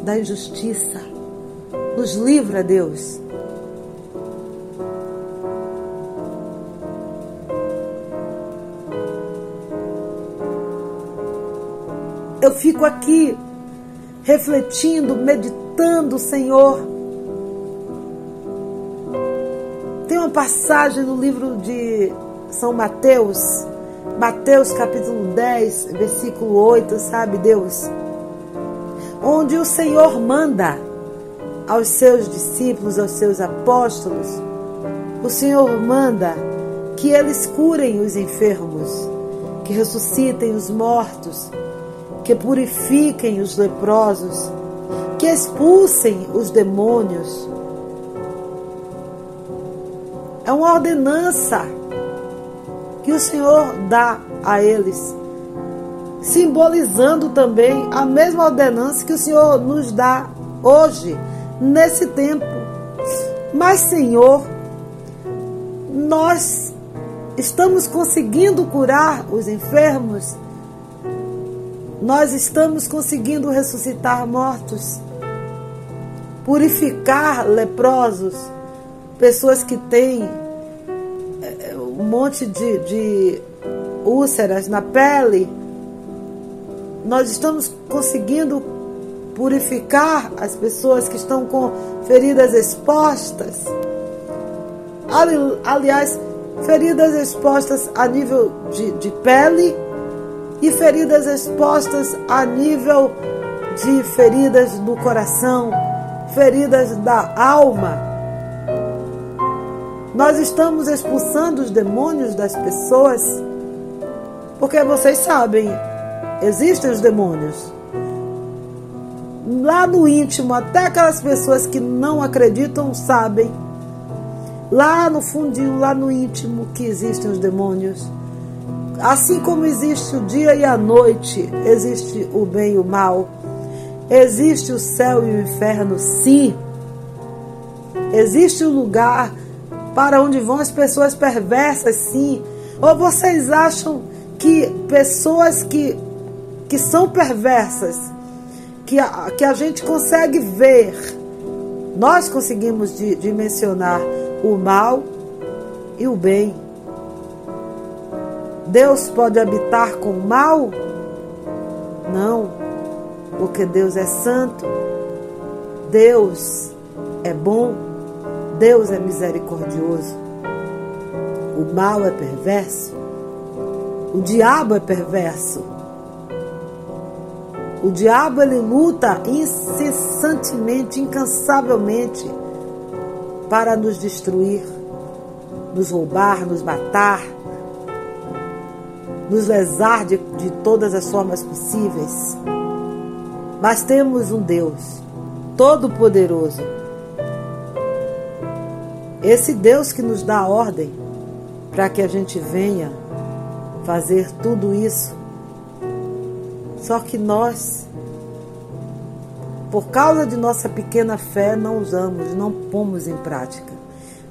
[SPEAKER 2] da injustiça. Nos livra, Deus. eu fico aqui refletindo, meditando, Senhor. Tem uma passagem no livro de São Mateus, Mateus capítulo 10, versículo 8, sabe, Deus? Onde o Senhor manda aos seus discípulos, aos seus apóstolos, o Senhor manda que eles curem os enfermos, que ressuscitem os mortos, que purifiquem os leprosos, que expulsem os demônios. É uma ordenança que o Senhor dá a eles, simbolizando também a mesma ordenança que o Senhor nos dá hoje, nesse tempo. Mas, Senhor, nós estamos conseguindo curar os enfermos nós estamos conseguindo ressuscitar mortos, purificar leprosos, pessoas que têm eh, um monte de, de úlceras na pele. Nós estamos conseguindo purificar as pessoas que estão com feridas expostas. aliás, feridas expostas a nível de, de pele e feridas expostas a nível de feridas do coração, feridas da alma. Nós estamos expulsando os demônios das pessoas, porque vocês sabem, existem os demônios. Lá no íntimo, até aquelas pessoas que não acreditam sabem. Lá no fundinho, lá no íntimo, que existem os demônios. Assim como existe o dia e a noite, existe o bem e o mal. Existe o céu e o inferno, sim. Existe o um lugar para onde vão as pessoas perversas, sim. Ou vocês acham que pessoas que, que são perversas, que a, que a gente consegue ver, nós conseguimos dimensionar o mal e o bem. Deus pode habitar com o mal? Não, porque Deus é santo, Deus é bom, Deus é misericordioso. O mal é perverso, o diabo é perverso. O diabo ele luta incessantemente, incansavelmente para nos destruir, nos roubar, nos matar, nos lesar de, de todas as formas possíveis. Mas temos um Deus todo-poderoso. Esse Deus que nos dá ordem para que a gente venha fazer tudo isso só que nós, por causa de nossa pequena fé, não usamos, não pomos em prática.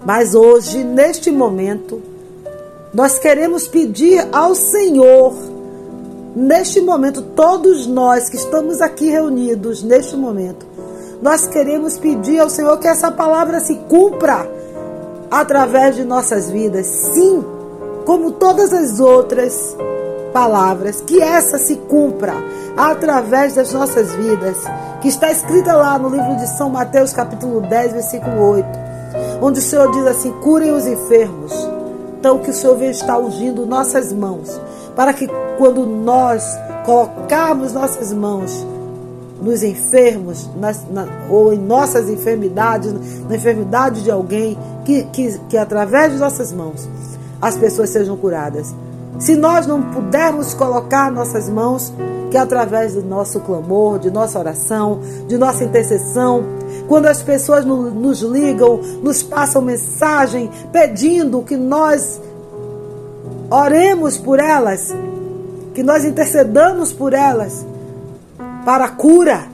[SPEAKER 2] Mas hoje, neste momento, nós queremos pedir ao Senhor, neste momento, todos nós que estamos aqui reunidos, neste momento, nós queremos pedir ao Senhor que essa palavra se cumpra através de nossas vidas. Sim, como todas as outras palavras, que essa se cumpra através das nossas vidas, que está escrita lá no livro de São Mateus, capítulo 10, versículo 8, onde o Senhor diz assim: curem os enfermos. Então, que o Senhor venha estar ungindo nossas mãos, para que quando nós colocarmos nossas mãos nos enfermos, nas, na, ou em nossas enfermidades, na enfermidade de alguém, que, que, que através de nossas mãos as pessoas sejam curadas. Se nós não pudermos colocar nossas mãos, que através do nosso clamor, de nossa oração, de nossa intercessão, quando as pessoas nos ligam, nos passam mensagem pedindo que nós oremos por elas, que nós intercedamos por elas para a cura,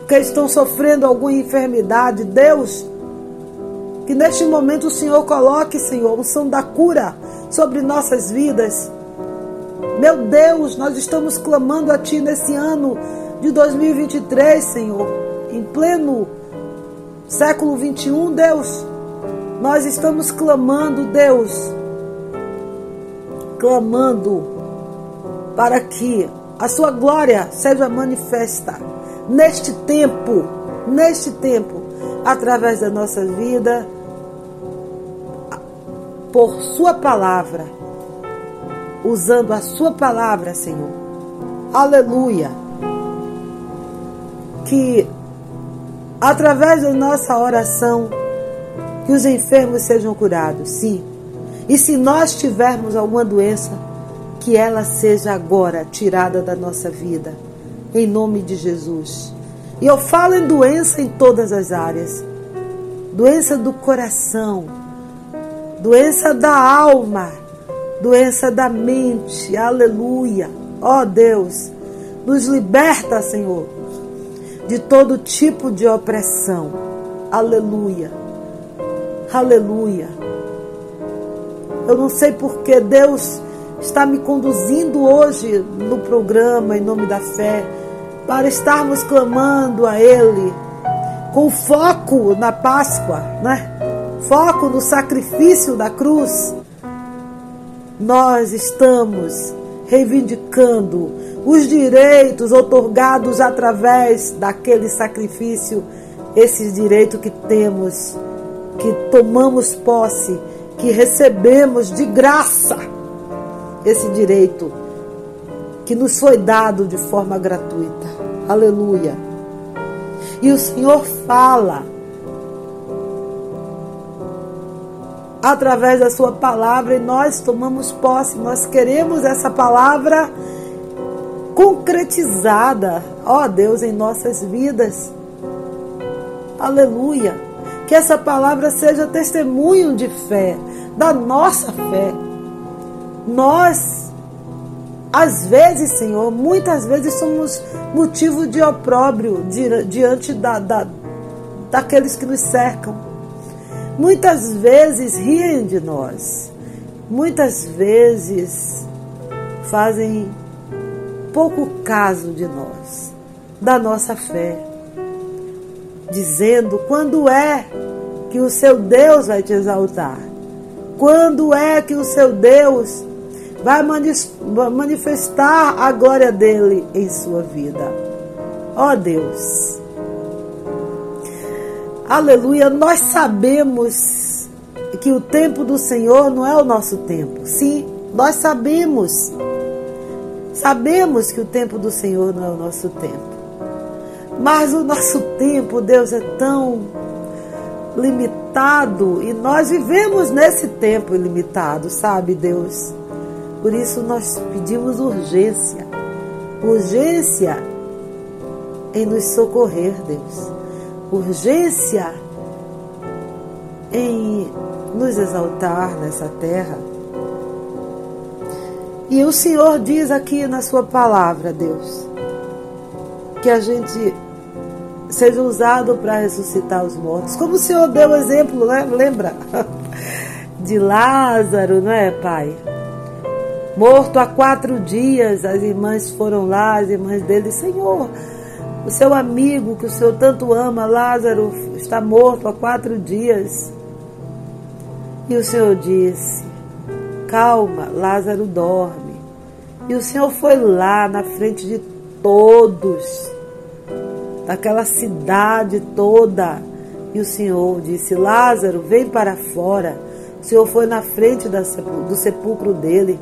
[SPEAKER 2] porque estão sofrendo alguma enfermidade, Deus, que neste momento o Senhor coloque, Senhor, um som da cura sobre nossas vidas. Meu Deus, nós estamos clamando a Ti nesse ano de 2023, Senhor, em pleno século 21, Deus. Nós estamos clamando, Deus, clamando para que a Sua glória seja manifesta neste tempo, neste tempo, através da nossa vida por Sua palavra, usando a Sua palavra, Senhor. Aleluia. Que através da nossa oração, que os enfermos sejam curados, sim. E se nós tivermos alguma doença, que ela seja agora tirada da nossa vida, em nome de Jesus. E eu falo em doença em todas as áreas: doença do coração, doença da alma, doença da mente. Aleluia. Ó oh, Deus, nos liberta, Senhor, de todo tipo de opressão. Aleluia. Aleluia. Eu não sei porque Deus está me conduzindo hoje no programa em nome da fé para estarmos clamando a Ele com foco na Páscoa, né? Foco no sacrifício da cruz, nós estamos reivindicando os direitos otorgados através daquele sacrifício, esse direito que temos, que tomamos posse, que recebemos de graça, esse direito que nos foi dado de forma gratuita. Aleluia. E o Senhor fala através da Sua palavra e nós tomamos posse, nós queremos essa palavra concretizada, ó Deus, em nossas vidas. Aleluia. Que essa palavra seja testemunho de fé, da nossa fé. Nós, às vezes, Senhor, muitas vezes somos motivo de opróbrio diante da, da, daqueles que nos cercam muitas vezes riem de nós, muitas vezes fazem pouco caso de nós, da nossa fé, dizendo quando é que o seu Deus vai te exaltar, quando é que o seu Deus vai manifestar a glória dele em sua vida. Ó oh Deus, Aleluia, nós sabemos que o tempo do Senhor não é o nosso tempo. Sim, nós sabemos. Sabemos que o tempo do Senhor não é o nosso tempo. Mas o nosso tempo, Deus, é tão limitado e nós vivemos nesse tempo ilimitado, sabe, Deus? Por isso nós pedimos urgência, urgência em nos socorrer, Deus, urgência em nos exaltar nessa terra. E o Senhor diz aqui na Sua palavra, Deus, que a gente seja usado para ressuscitar os mortos. Como o Senhor deu o exemplo, né? lembra? De Lázaro, não é, Pai? Morto há quatro dias, as irmãs foram lá, as irmãs dele, Senhor, o seu amigo que o Senhor tanto ama, Lázaro, está morto há quatro dias. E o Senhor disse: Calma, Lázaro dorme. E o Senhor foi lá na frente de todos daquela cidade toda. E o Senhor disse: Lázaro, vem para fora. O Senhor foi na frente do sepulcro dele.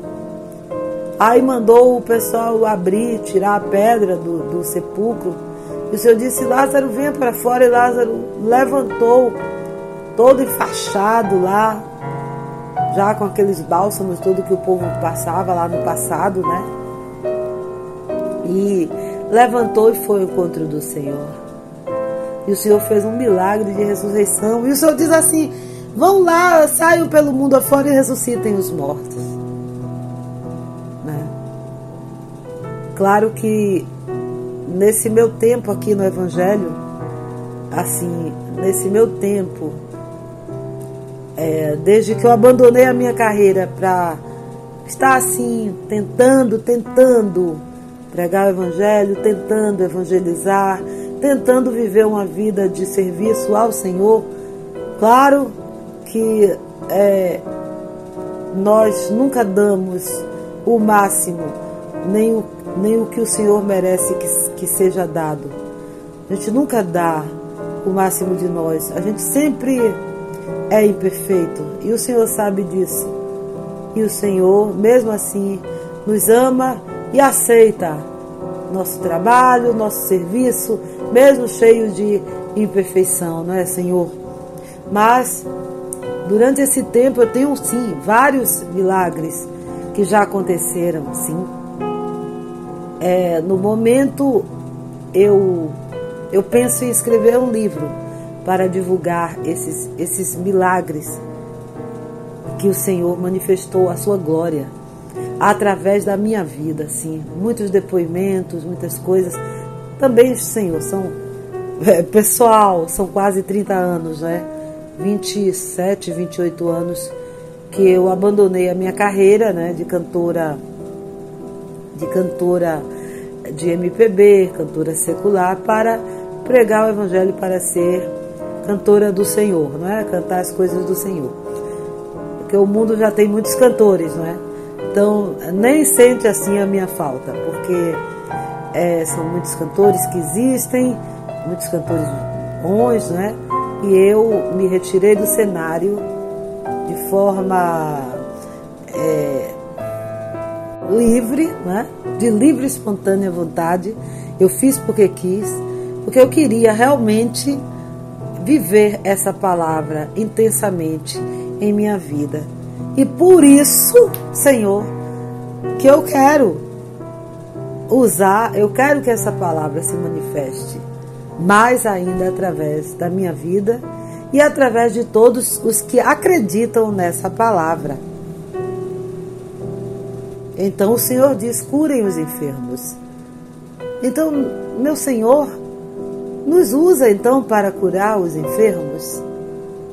[SPEAKER 2] Aí mandou o pessoal abrir, tirar a pedra do, do sepulcro. E o Senhor disse: Lázaro, venha para fora. E Lázaro levantou, todo enfaixado lá, já com aqueles bálsamos todo que o povo passava lá no passado, né? E levantou e foi ao encontro do Senhor. E o Senhor fez um milagre de ressurreição. E o Senhor diz assim: vão lá, saiam pelo mundo afora e ressuscitem os mortos. Né? Claro que nesse meu tempo aqui no Evangelho, assim, nesse meu tempo, é, desde que eu abandonei a minha carreira para estar assim, tentando, tentando pregar o Evangelho, tentando evangelizar, tentando viver uma vida de serviço ao Senhor. Claro que é, nós nunca damos o máximo, nem o, nem o que o Senhor merece que, que seja dado. A gente nunca dá o máximo de nós. A gente sempre é imperfeito e o Senhor sabe disso. E o Senhor, mesmo assim, nos ama e aceita nosso trabalho, nosso serviço, mesmo cheio de imperfeição, não é, Senhor? Mas durante esse tempo eu tenho sim vários milagres que já aconteceram, sim. É, no momento eu eu penso em escrever um livro para divulgar esses esses milagres que o Senhor manifestou a sua glória através da minha vida, assim, muitos depoimentos, muitas coisas. Também, Senhor, são é, pessoal, são quase 30 anos, né? 27, 28 anos que eu abandonei a minha carreira, né, de cantora de cantora de MPB, cantora secular para pregar o evangelho para ser cantora do Senhor, não é? Cantar as coisas do Senhor. Porque o mundo já tem muitos cantores, não é? Então, nem sente assim a minha falta, porque é, são muitos cantores que existem, muitos cantores bons, né? E eu me retirei do cenário de forma é, livre, né? de livre e espontânea vontade. Eu fiz porque quis, porque eu queria realmente viver essa palavra intensamente em minha vida. E por isso, Senhor, que eu quero usar, eu quero que essa palavra se manifeste mais ainda através da minha vida e através de todos os que acreditam nessa palavra. Então o Senhor diz: curem os enfermos. Então, meu Senhor, nos usa então para curar os enfermos.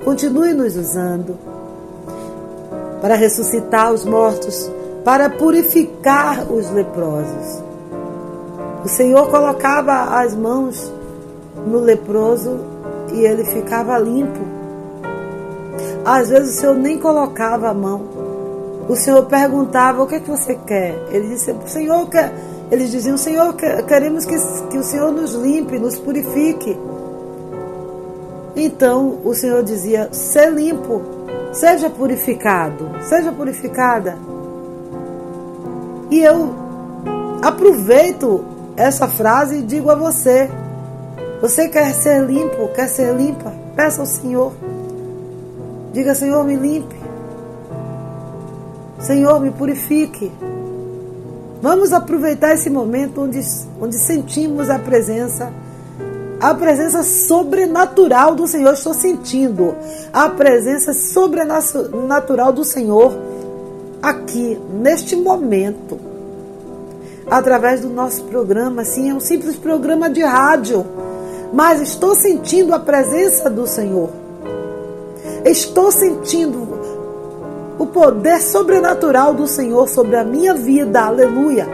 [SPEAKER 2] Continue nos usando para ressuscitar os mortos, para purificar os leprosos. O Senhor colocava as mãos no leproso e ele ficava limpo. Às vezes o Senhor nem colocava a mão. O Senhor perguntava: O que é que você quer? Ele disse: Senhor, quer. Eles diziam: Senhor, queremos que, que o Senhor nos limpe, nos purifique. Então o Senhor dizia: Ser limpo, seja purificado, seja purificada. E eu aproveito essa frase e digo a você: você quer ser limpo, quer ser limpa? Peça ao Senhor. Diga, Senhor, me limpe. Senhor, me purifique. Vamos aproveitar esse momento onde, onde sentimos a presença, a presença sobrenatural do Senhor. Estou sentindo a presença sobrenatural do Senhor aqui, neste momento, através do nosso programa. Sim, é um simples programa de rádio, mas estou sentindo a presença do Senhor. Estou sentindo o poder sobrenatural do Senhor sobre a minha vida, aleluia.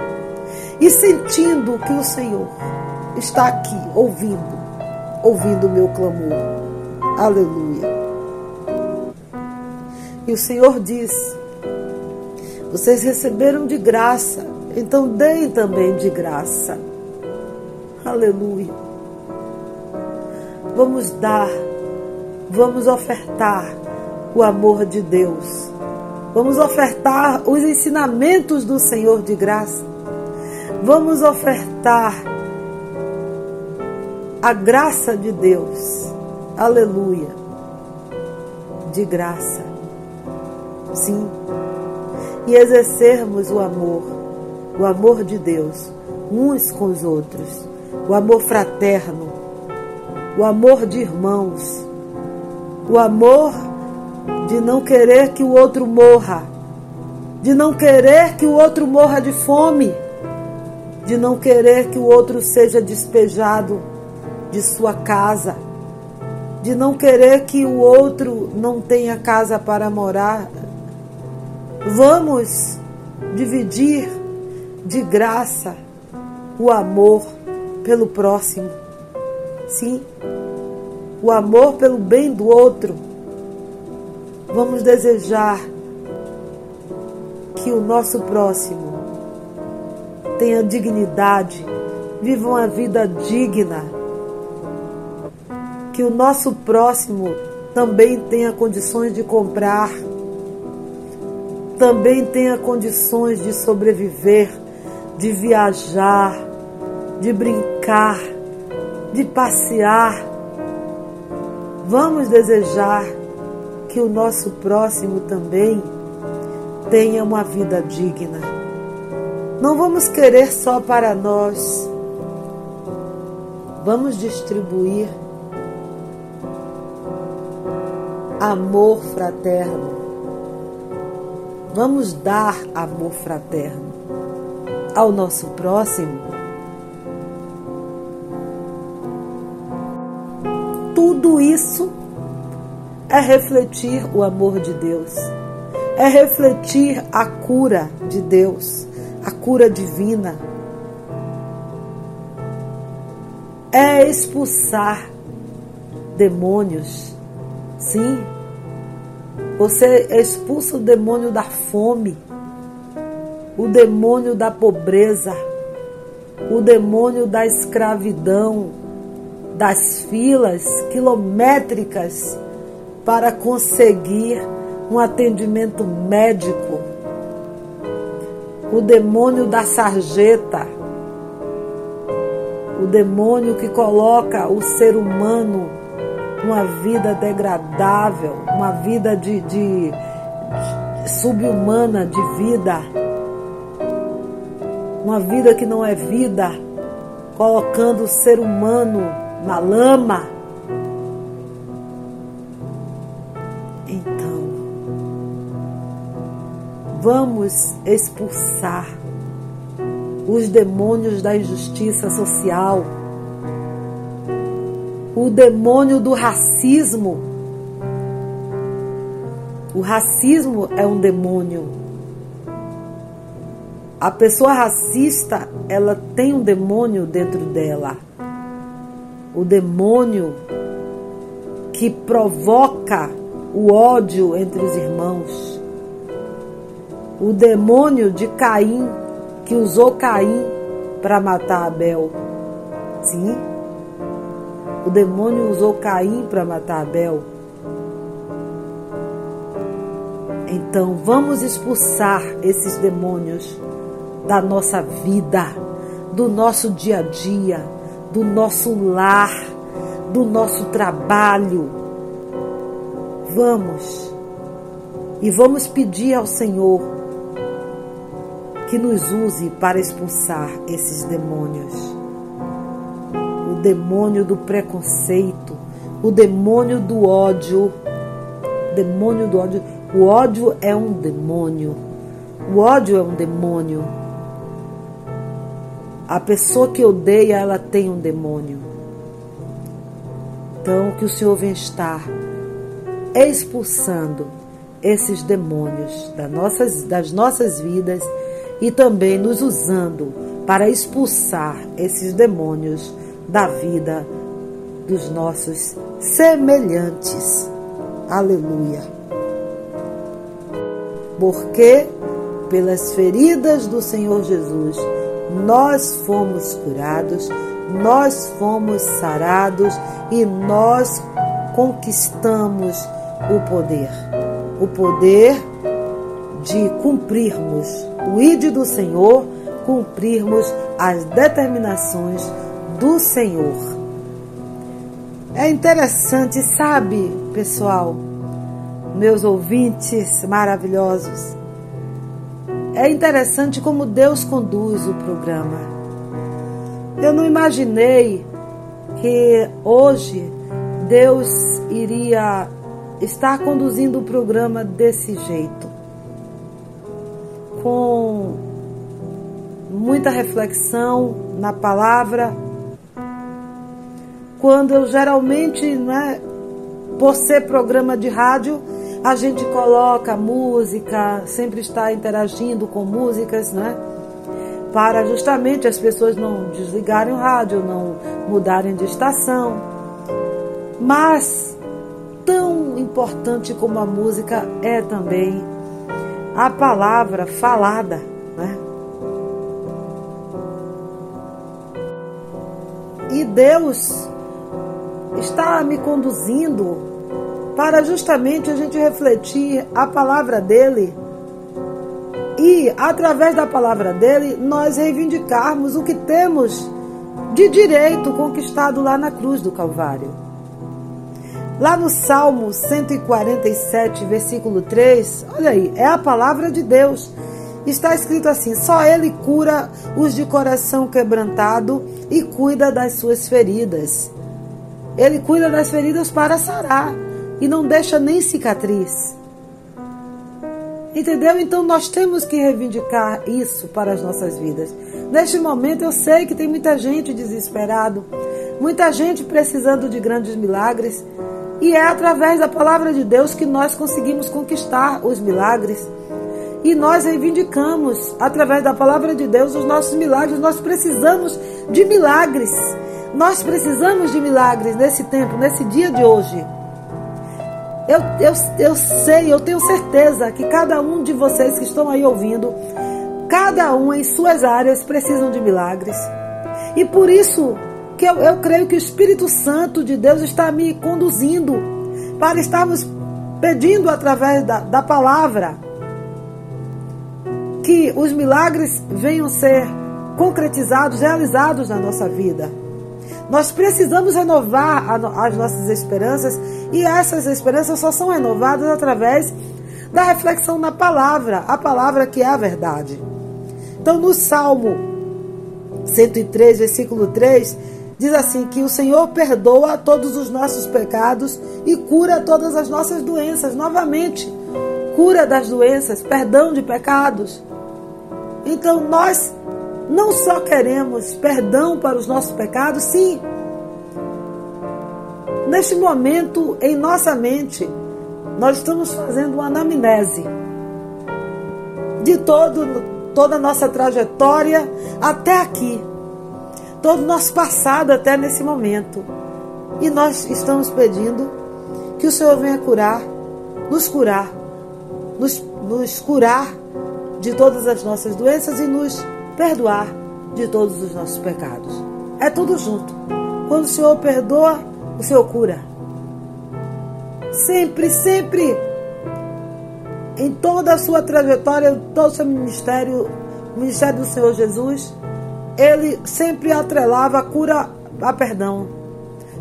[SPEAKER 2] E sentindo que o Senhor está aqui, ouvindo, ouvindo o meu clamor, aleluia. E o Senhor diz: vocês receberam de graça, então deem também de graça, aleluia. Vamos dar, vamos ofertar o amor de Deus Vamos ofertar os ensinamentos do Senhor de graça. Vamos ofertar a graça de Deus. Aleluia. De graça. Sim. E exercermos o amor, o amor de Deus, uns com os outros, o amor fraterno, o amor de irmãos, o amor de não querer que o outro morra, de não querer que o outro morra de fome, de não querer que o outro seja despejado de sua casa, de não querer que o outro não tenha casa para morar. Vamos dividir de graça o amor pelo próximo. Sim, o amor pelo bem do outro Vamos desejar que o nosso próximo tenha dignidade, viva uma vida digna. Que o nosso próximo também tenha condições de comprar, também tenha condições de sobreviver, de viajar, de brincar, de passear. Vamos desejar que o nosso próximo também tenha uma vida digna. Não vamos querer só para nós. Vamos distribuir amor fraterno. Vamos dar amor fraterno ao nosso próximo. Tudo isso é refletir o amor de Deus, é refletir a cura de Deus, a cura divina, é expulsar demônios. Sim, você expulsa o demônio da fome, o demônio da pobreza, o demônio da escravidão, das filas quilométricas para conseguir um atendimento médico. O demônio da sarjeta, o demônio que coloca o ser humano numa vida degradável, uma vida de, de, de subhumana de vida, uma vida que não é vida, colocando o ser humano na lama Vamos expulsar os demônios da injustiça social, o demônio do racismo. O racismo é um demônio. A pessoa racista, ela tem um demônio dentro dela. O demônio que provoca o ódio entre os irmãos o demônio de Caim, que usou Caim para matar Abel. Sim, o demônio usou Caim para matar Abel. Então vamos expulsar esses demônios da nossa vida, do nosso dia a dia, do nosso lar, do nosso trabalho. Vamos e vamos pedir ao Senhor que nos use para expulsar esses demônios. O demônio do preconceito, o demônio do ódio, demônio do ódio. O ódio é um demônio. O ódio é um demônio. A pessoa que odeia, ela tem um demônio. Então, que o Senhor venha estar expulsando esses demônios das nossas, das nossas vidas e também nos usando para expulsar esses demônios da vida dos nossos semelhantes. Aleluia. Porque pelas feridas do Senhor Jesus nós fomos curados, nós fomos sarados e nós conquistamos o poder. O poder de cumprirmos o ide do Senhor, cumprirmos as determinações do Senhor. É interessante, sabe, pessoal, meus ouvintes maravilhosos, é interessante como Deus conduz o programa. Eu não imaginei que hoje Deus iria estar conduzindo o programa desse jeito. Com muita reflexão na palavra. Quando eu geralmente, né, por ser programa de rádio, a gente coloca música, sempre está interagindo com músicas, né? Para justamente as pessoas não desligarem o rádio, não mudarem de estação. Mas tão importante como a música é também a palavra falada, né? E Deus está me conduzindo para justamente a gente refletir a palavra dele e, através da palavra dele, nós reivindicarmos o que temos de direito conquistado lá na cruz do Calvário. Lá no Salmo 147, versículo 3, olha aí, é a palavra de Deus. Está escrito assim: só Ele cura os de coração quebrantado e cuida das suas feridas. Ele cuida das feridas para sarar e não deixa nem cicatriz. Entendeu? Então nós temos que reivindicar isso para as nossas vidas. Neste momento eu sei que tem muita gente desesperado, muita gente precisando de grandes milagres, e é através da palavra de Deus que nós conseguimos conquistar os milagres. E nós reivindicamos, através da palavra de Deus, os nossos milagres. Nós precisamos de milagres. Nós precisamos de milagres nesse tempo, nesse dia de hoje. Eu, eu, eu sei, eu tenho certeza que cada um de vocês que estão aí ouvindo, cada um em suas áreas precisam de milagres. E por isso que eu, eu creio que o Espírito Santo de Deus está me conduzindo para estarmos pedindo através da, da palavra que os milagres venham ser concretizados, realizados na nossa vida. Nós precisamos renovar as nossas esperanças e essas esperanças só são renovadas através da reflexão na palavra, a palavra que é a verdade. Então, no Salmo 103, versículo 3, diz assim: que o Senhor perdoa todos os nossos pecados e cura todas as nossas doenças. Novamente, cura das doenças, perdão de pecados. Então, nós não só queremos perdão para os nossos pecados, sim. Neste momento, em nossa mente, nós estamos fazendo uma anamnese de todo, toda a nossa trajetória até aqui, todo o nosso passado até nesse momento. E nós estamos pedindo que o Senhor venha curar, nos curar, nos, nos curar de todas as nossas doenças e nos perdoar de todos os nossos pecados. É tudo junto. Quando o Senhor perdoa, o Senhor cura. Sempre, sempre, em toda a sua trajetória, todo o seu ministério, o ministério do Senhor Jesus, ele sempre atrelava a cura a perdão.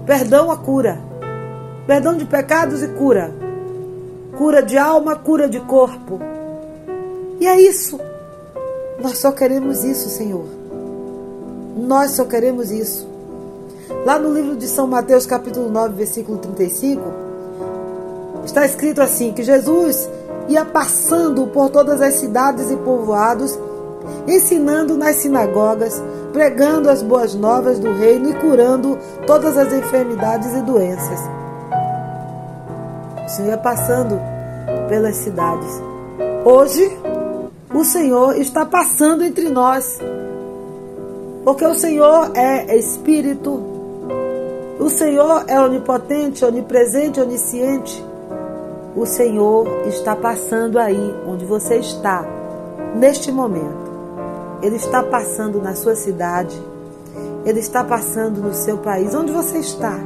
[SPEAKER 2] Perdão a cura. Perdão de pecados e cura. Cura de alma, cura de corpo. E é isso. Nós só queremos isso, Senhor. Nós só queremos isso. Lá no livro de São Mateus, capítulo 9, versículo 35, está escrito assim: que Jesus ia passando por todas as cidades e povoados, ensinando nas sinagogas, pregando as boas novas do reino e curando todas as enfermidades e doenças. O Senhor ia passando pelas cidades. Hoje, o Senhor está passando entre nós. Porque o Senhor é Espírito, o Senhor é onipotente, onipresente, onisciente. O Senhor está passando aí onde você está, neste momento. Ele está passando na sua cidade, Ele está passando no seu país. Onde você está?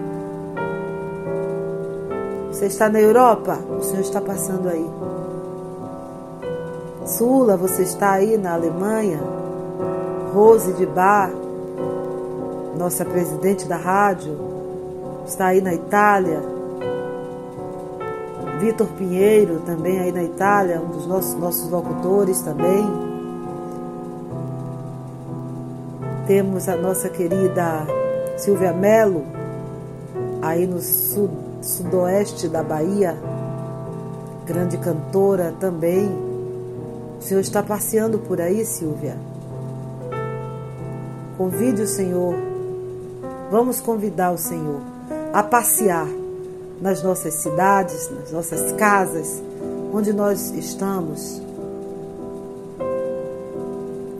[SPEAKER 2] Você está na Europa? O Senhor está passando aí. Sula, você está aí na Alemanha? Rose de Bar, nossa presidente da rádio, está aí na Itália. Vitor Pinheiro, também aí na Itália, um dos nossos, nossos locutores também. Temos a nossa querida Silvia Melo, aí no sud, sudoeste da Bahia, grande cantora também. O Senhor está passeando por aí, Silvia. Convide o Senhor, vamos convidar o Senhor a passear nas nossas cidades, nas nossas casas, onde nós estamos.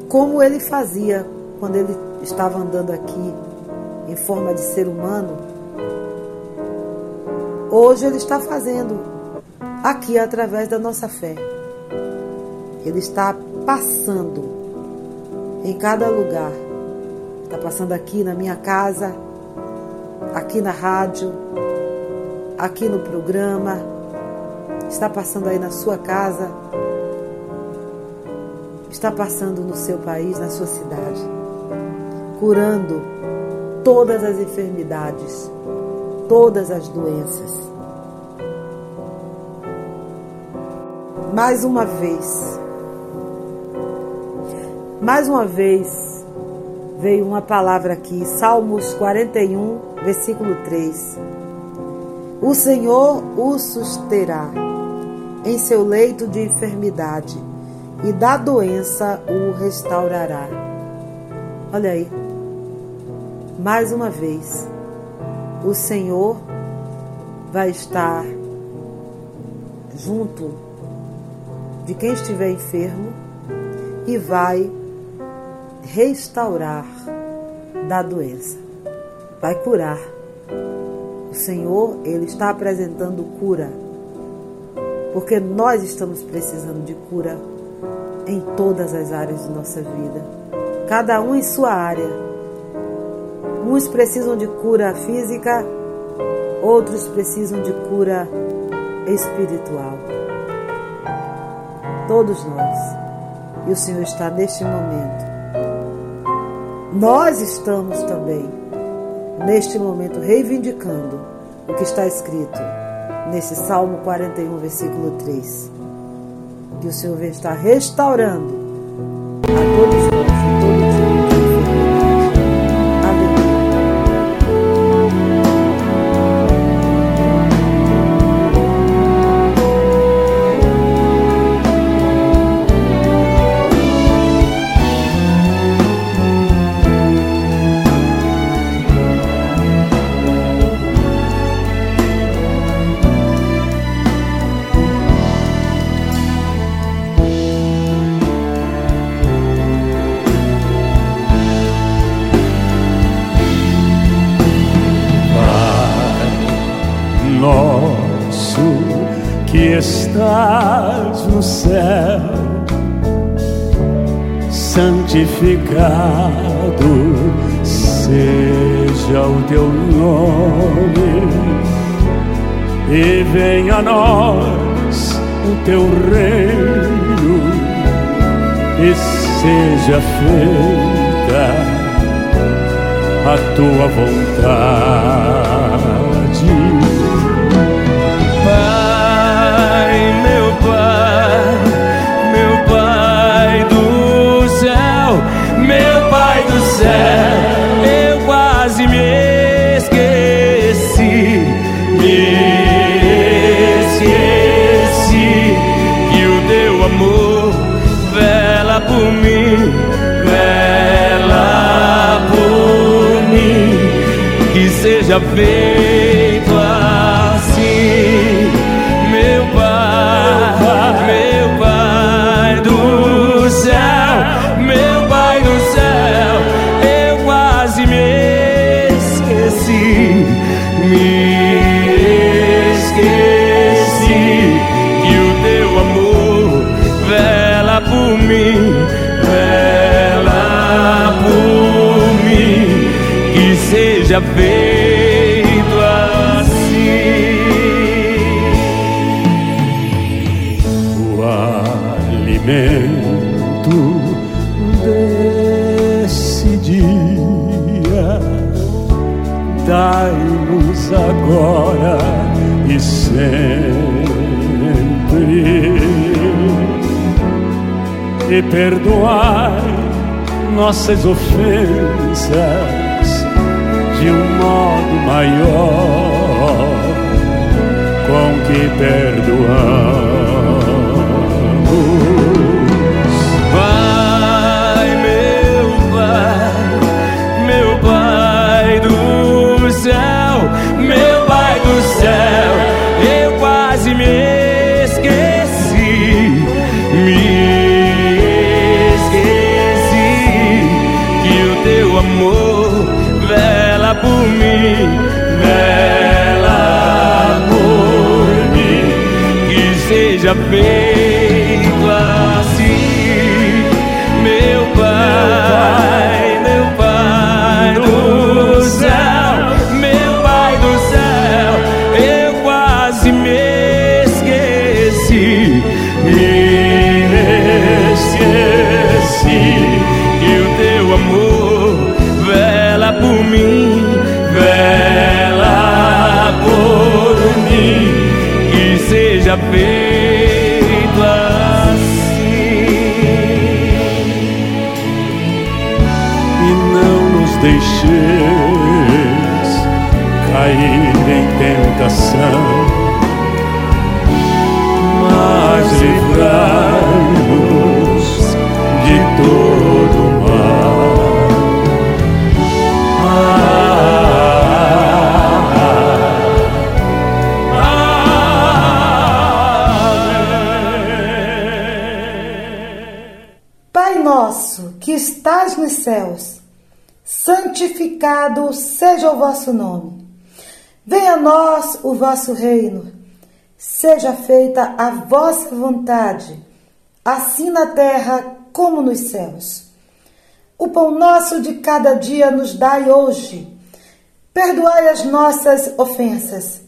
[SPEAKER 2] Como ele fazia quando ele estava andando aqui em forma de ser humano, hoje ele está fazendo aqui através da nossa fé. Ele está passando em cada lugar. Está passando aqui na minha casa, aqui na rádio, aqui no programa, está passando aí na sua casa, está passando no seu país, na sua cidade curando todas as enfermidades, todas as doenças. Mais uma vez, mais uma vez veio uma palavra aqui, Salmos 41, versículo 3. O Senhor o susterá em seu leito de enfermidade e da doença o restaurará. Olha aí mais uma vez, o Senhor vai estar junto de quem estiver enfermo e vai restaurar da doença, vai curar. O Senhor, Ele está apresentando cura, porque nós estamos precisando de cura em todas as áreas de nossa vida, cada um em sua área Uns precisam de cura física, outros precisam de cura espiritual. Todos nós. E o Senhor está neste momento. Nós estamos também, neste momento, reivindicando o que está escrito nesse Salmo 41, versículo 3. Que o Senhor estar restaurando
[SPEAKER 4] santificado seja o teu nome, e venha a nós o teu reino, e seja feita a tua vontade.
[SPEAKER 5] Do céu, eu quase me esqueci, me esqueci que o teu amor vela por mim, vela por mim, que seja feito seja feito assim.
[SPEAKER 4] o alimento desse dia. Dai-nos agora e sempre, e perdoai nossas ofensas de um modo maior com que perdoamos.
[SPEAKER 5] Por mim, vela por mim, que seja feito seja feito assim.
[SPEAKER 4] e não nos deixeis cair em tentação, mas livrai-nos
[SPEAKER 2] santificado seja o vosso nome. Venha a nós o vosso reino. Seja feita a vossa vontade, assim na terra como nos céus. O pão nosso de cada dia nos dai hoje. Perdoai as nossas ofensas,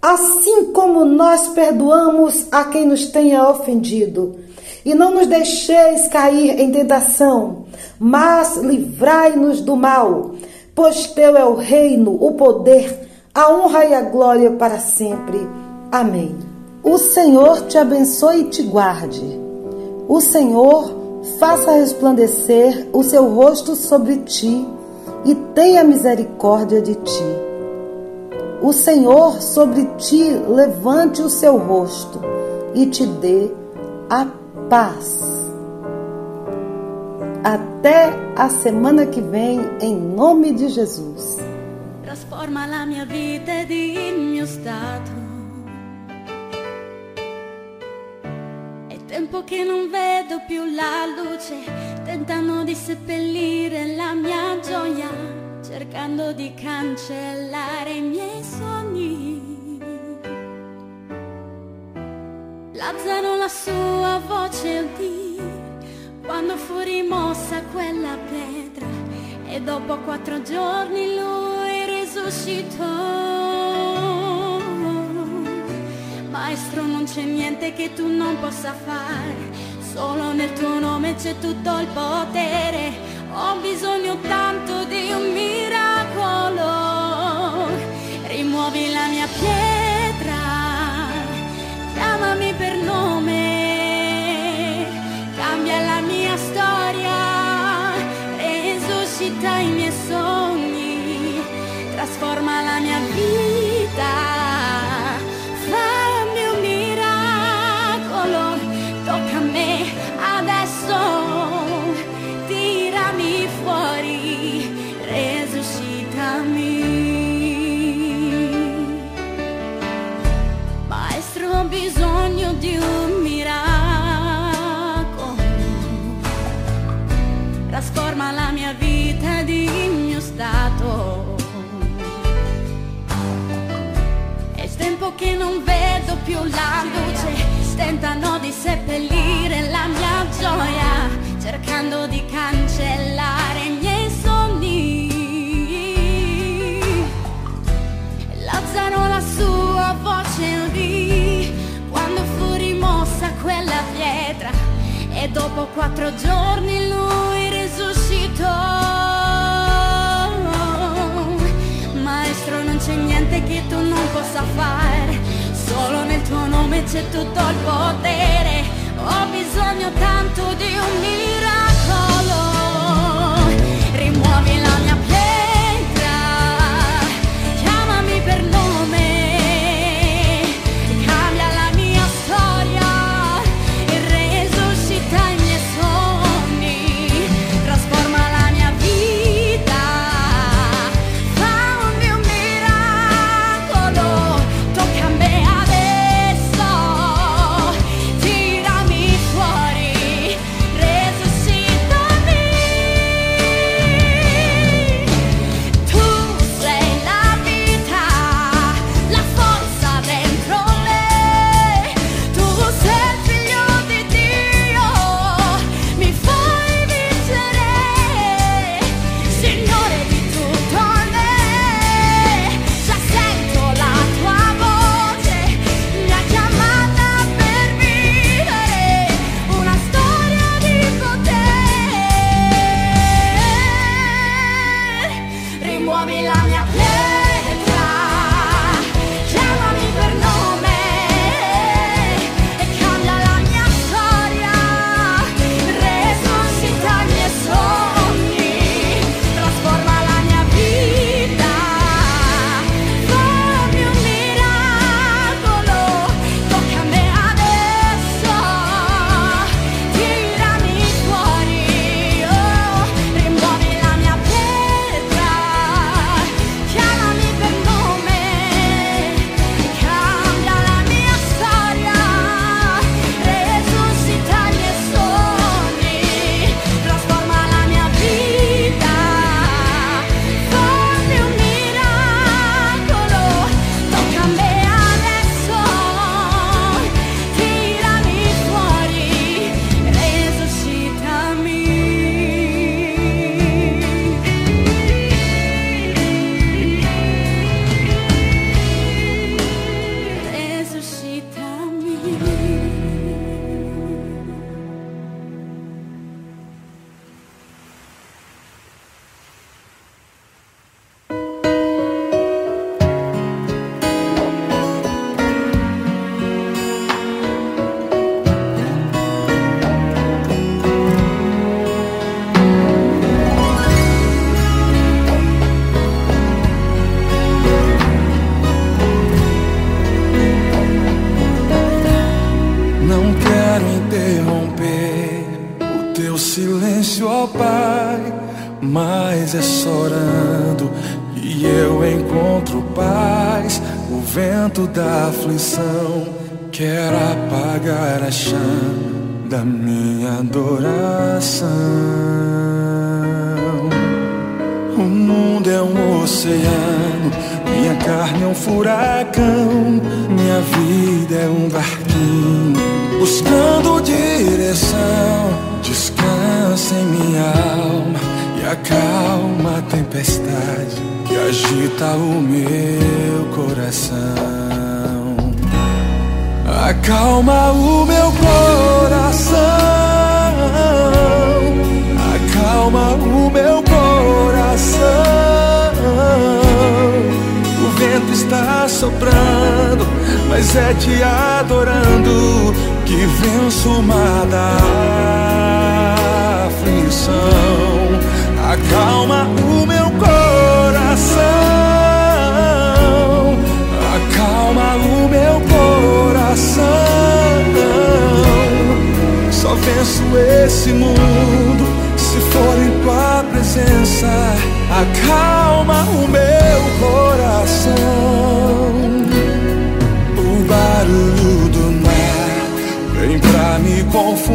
[SPEAKER 2] assim como nós perdoamos a quem nos tenha ofendido. E não nos deixeis cair em tentação, mas livrai-nos do mal, pois teu é o reino, o poder, a honra e a glória para sempre. Amém. O Senhor te abençoe e te guarde. O Senhor faça resplandecer o seu rosto sobre ti e tenha misericórdia de ti. O Senhor sobre ti levante o seu rosto e te dê a paz. Até a semana que vem, em nome de Jesus.
[SPEAKER 6] trasforma la mia vita ed il mio stato. È tempo che non vedo più la luce, tentano di seppellire la mia gioia, cercando di cancellare i miei sogni. L'azzano la sua voce udì quando fu rimossa quella pietra e dopo quattro giorni lui risuscitò. Maestro non c'è niente che tu non possa fare, solo nel tuo nome c'è tutto il potere. la luce tentano di seppellire la mia gioia cercando di cancellare i miei sogni. L'alzano la sua voce lì quando fu rimossa quella pietra e dopo quattro giorni lui risuscitò. Maestro non c'è niente che tu non possa fare tuo nome c'è tutto il potere, ho bisogno tanto di un
[SPEAKER 7] milione.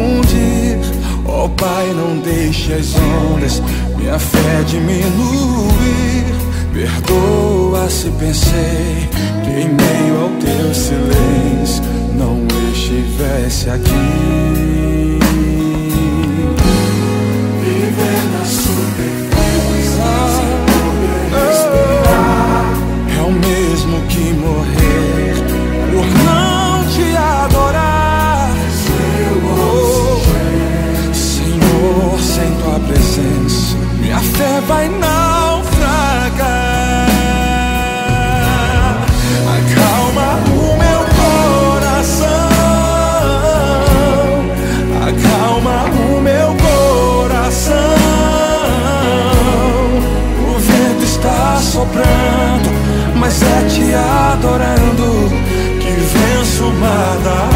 [SPEAKER 7] confundir. Oh, Pai, não deixe as ondas minha fé diminuir. Perdoa se pensei que em meio ao teu silêncio não estivesse aqui. Viver nas a fé vai naufragar. Acalma o meu coração, acalma o meu coração. O vento está soprando, mas é te adorando que venço o mar da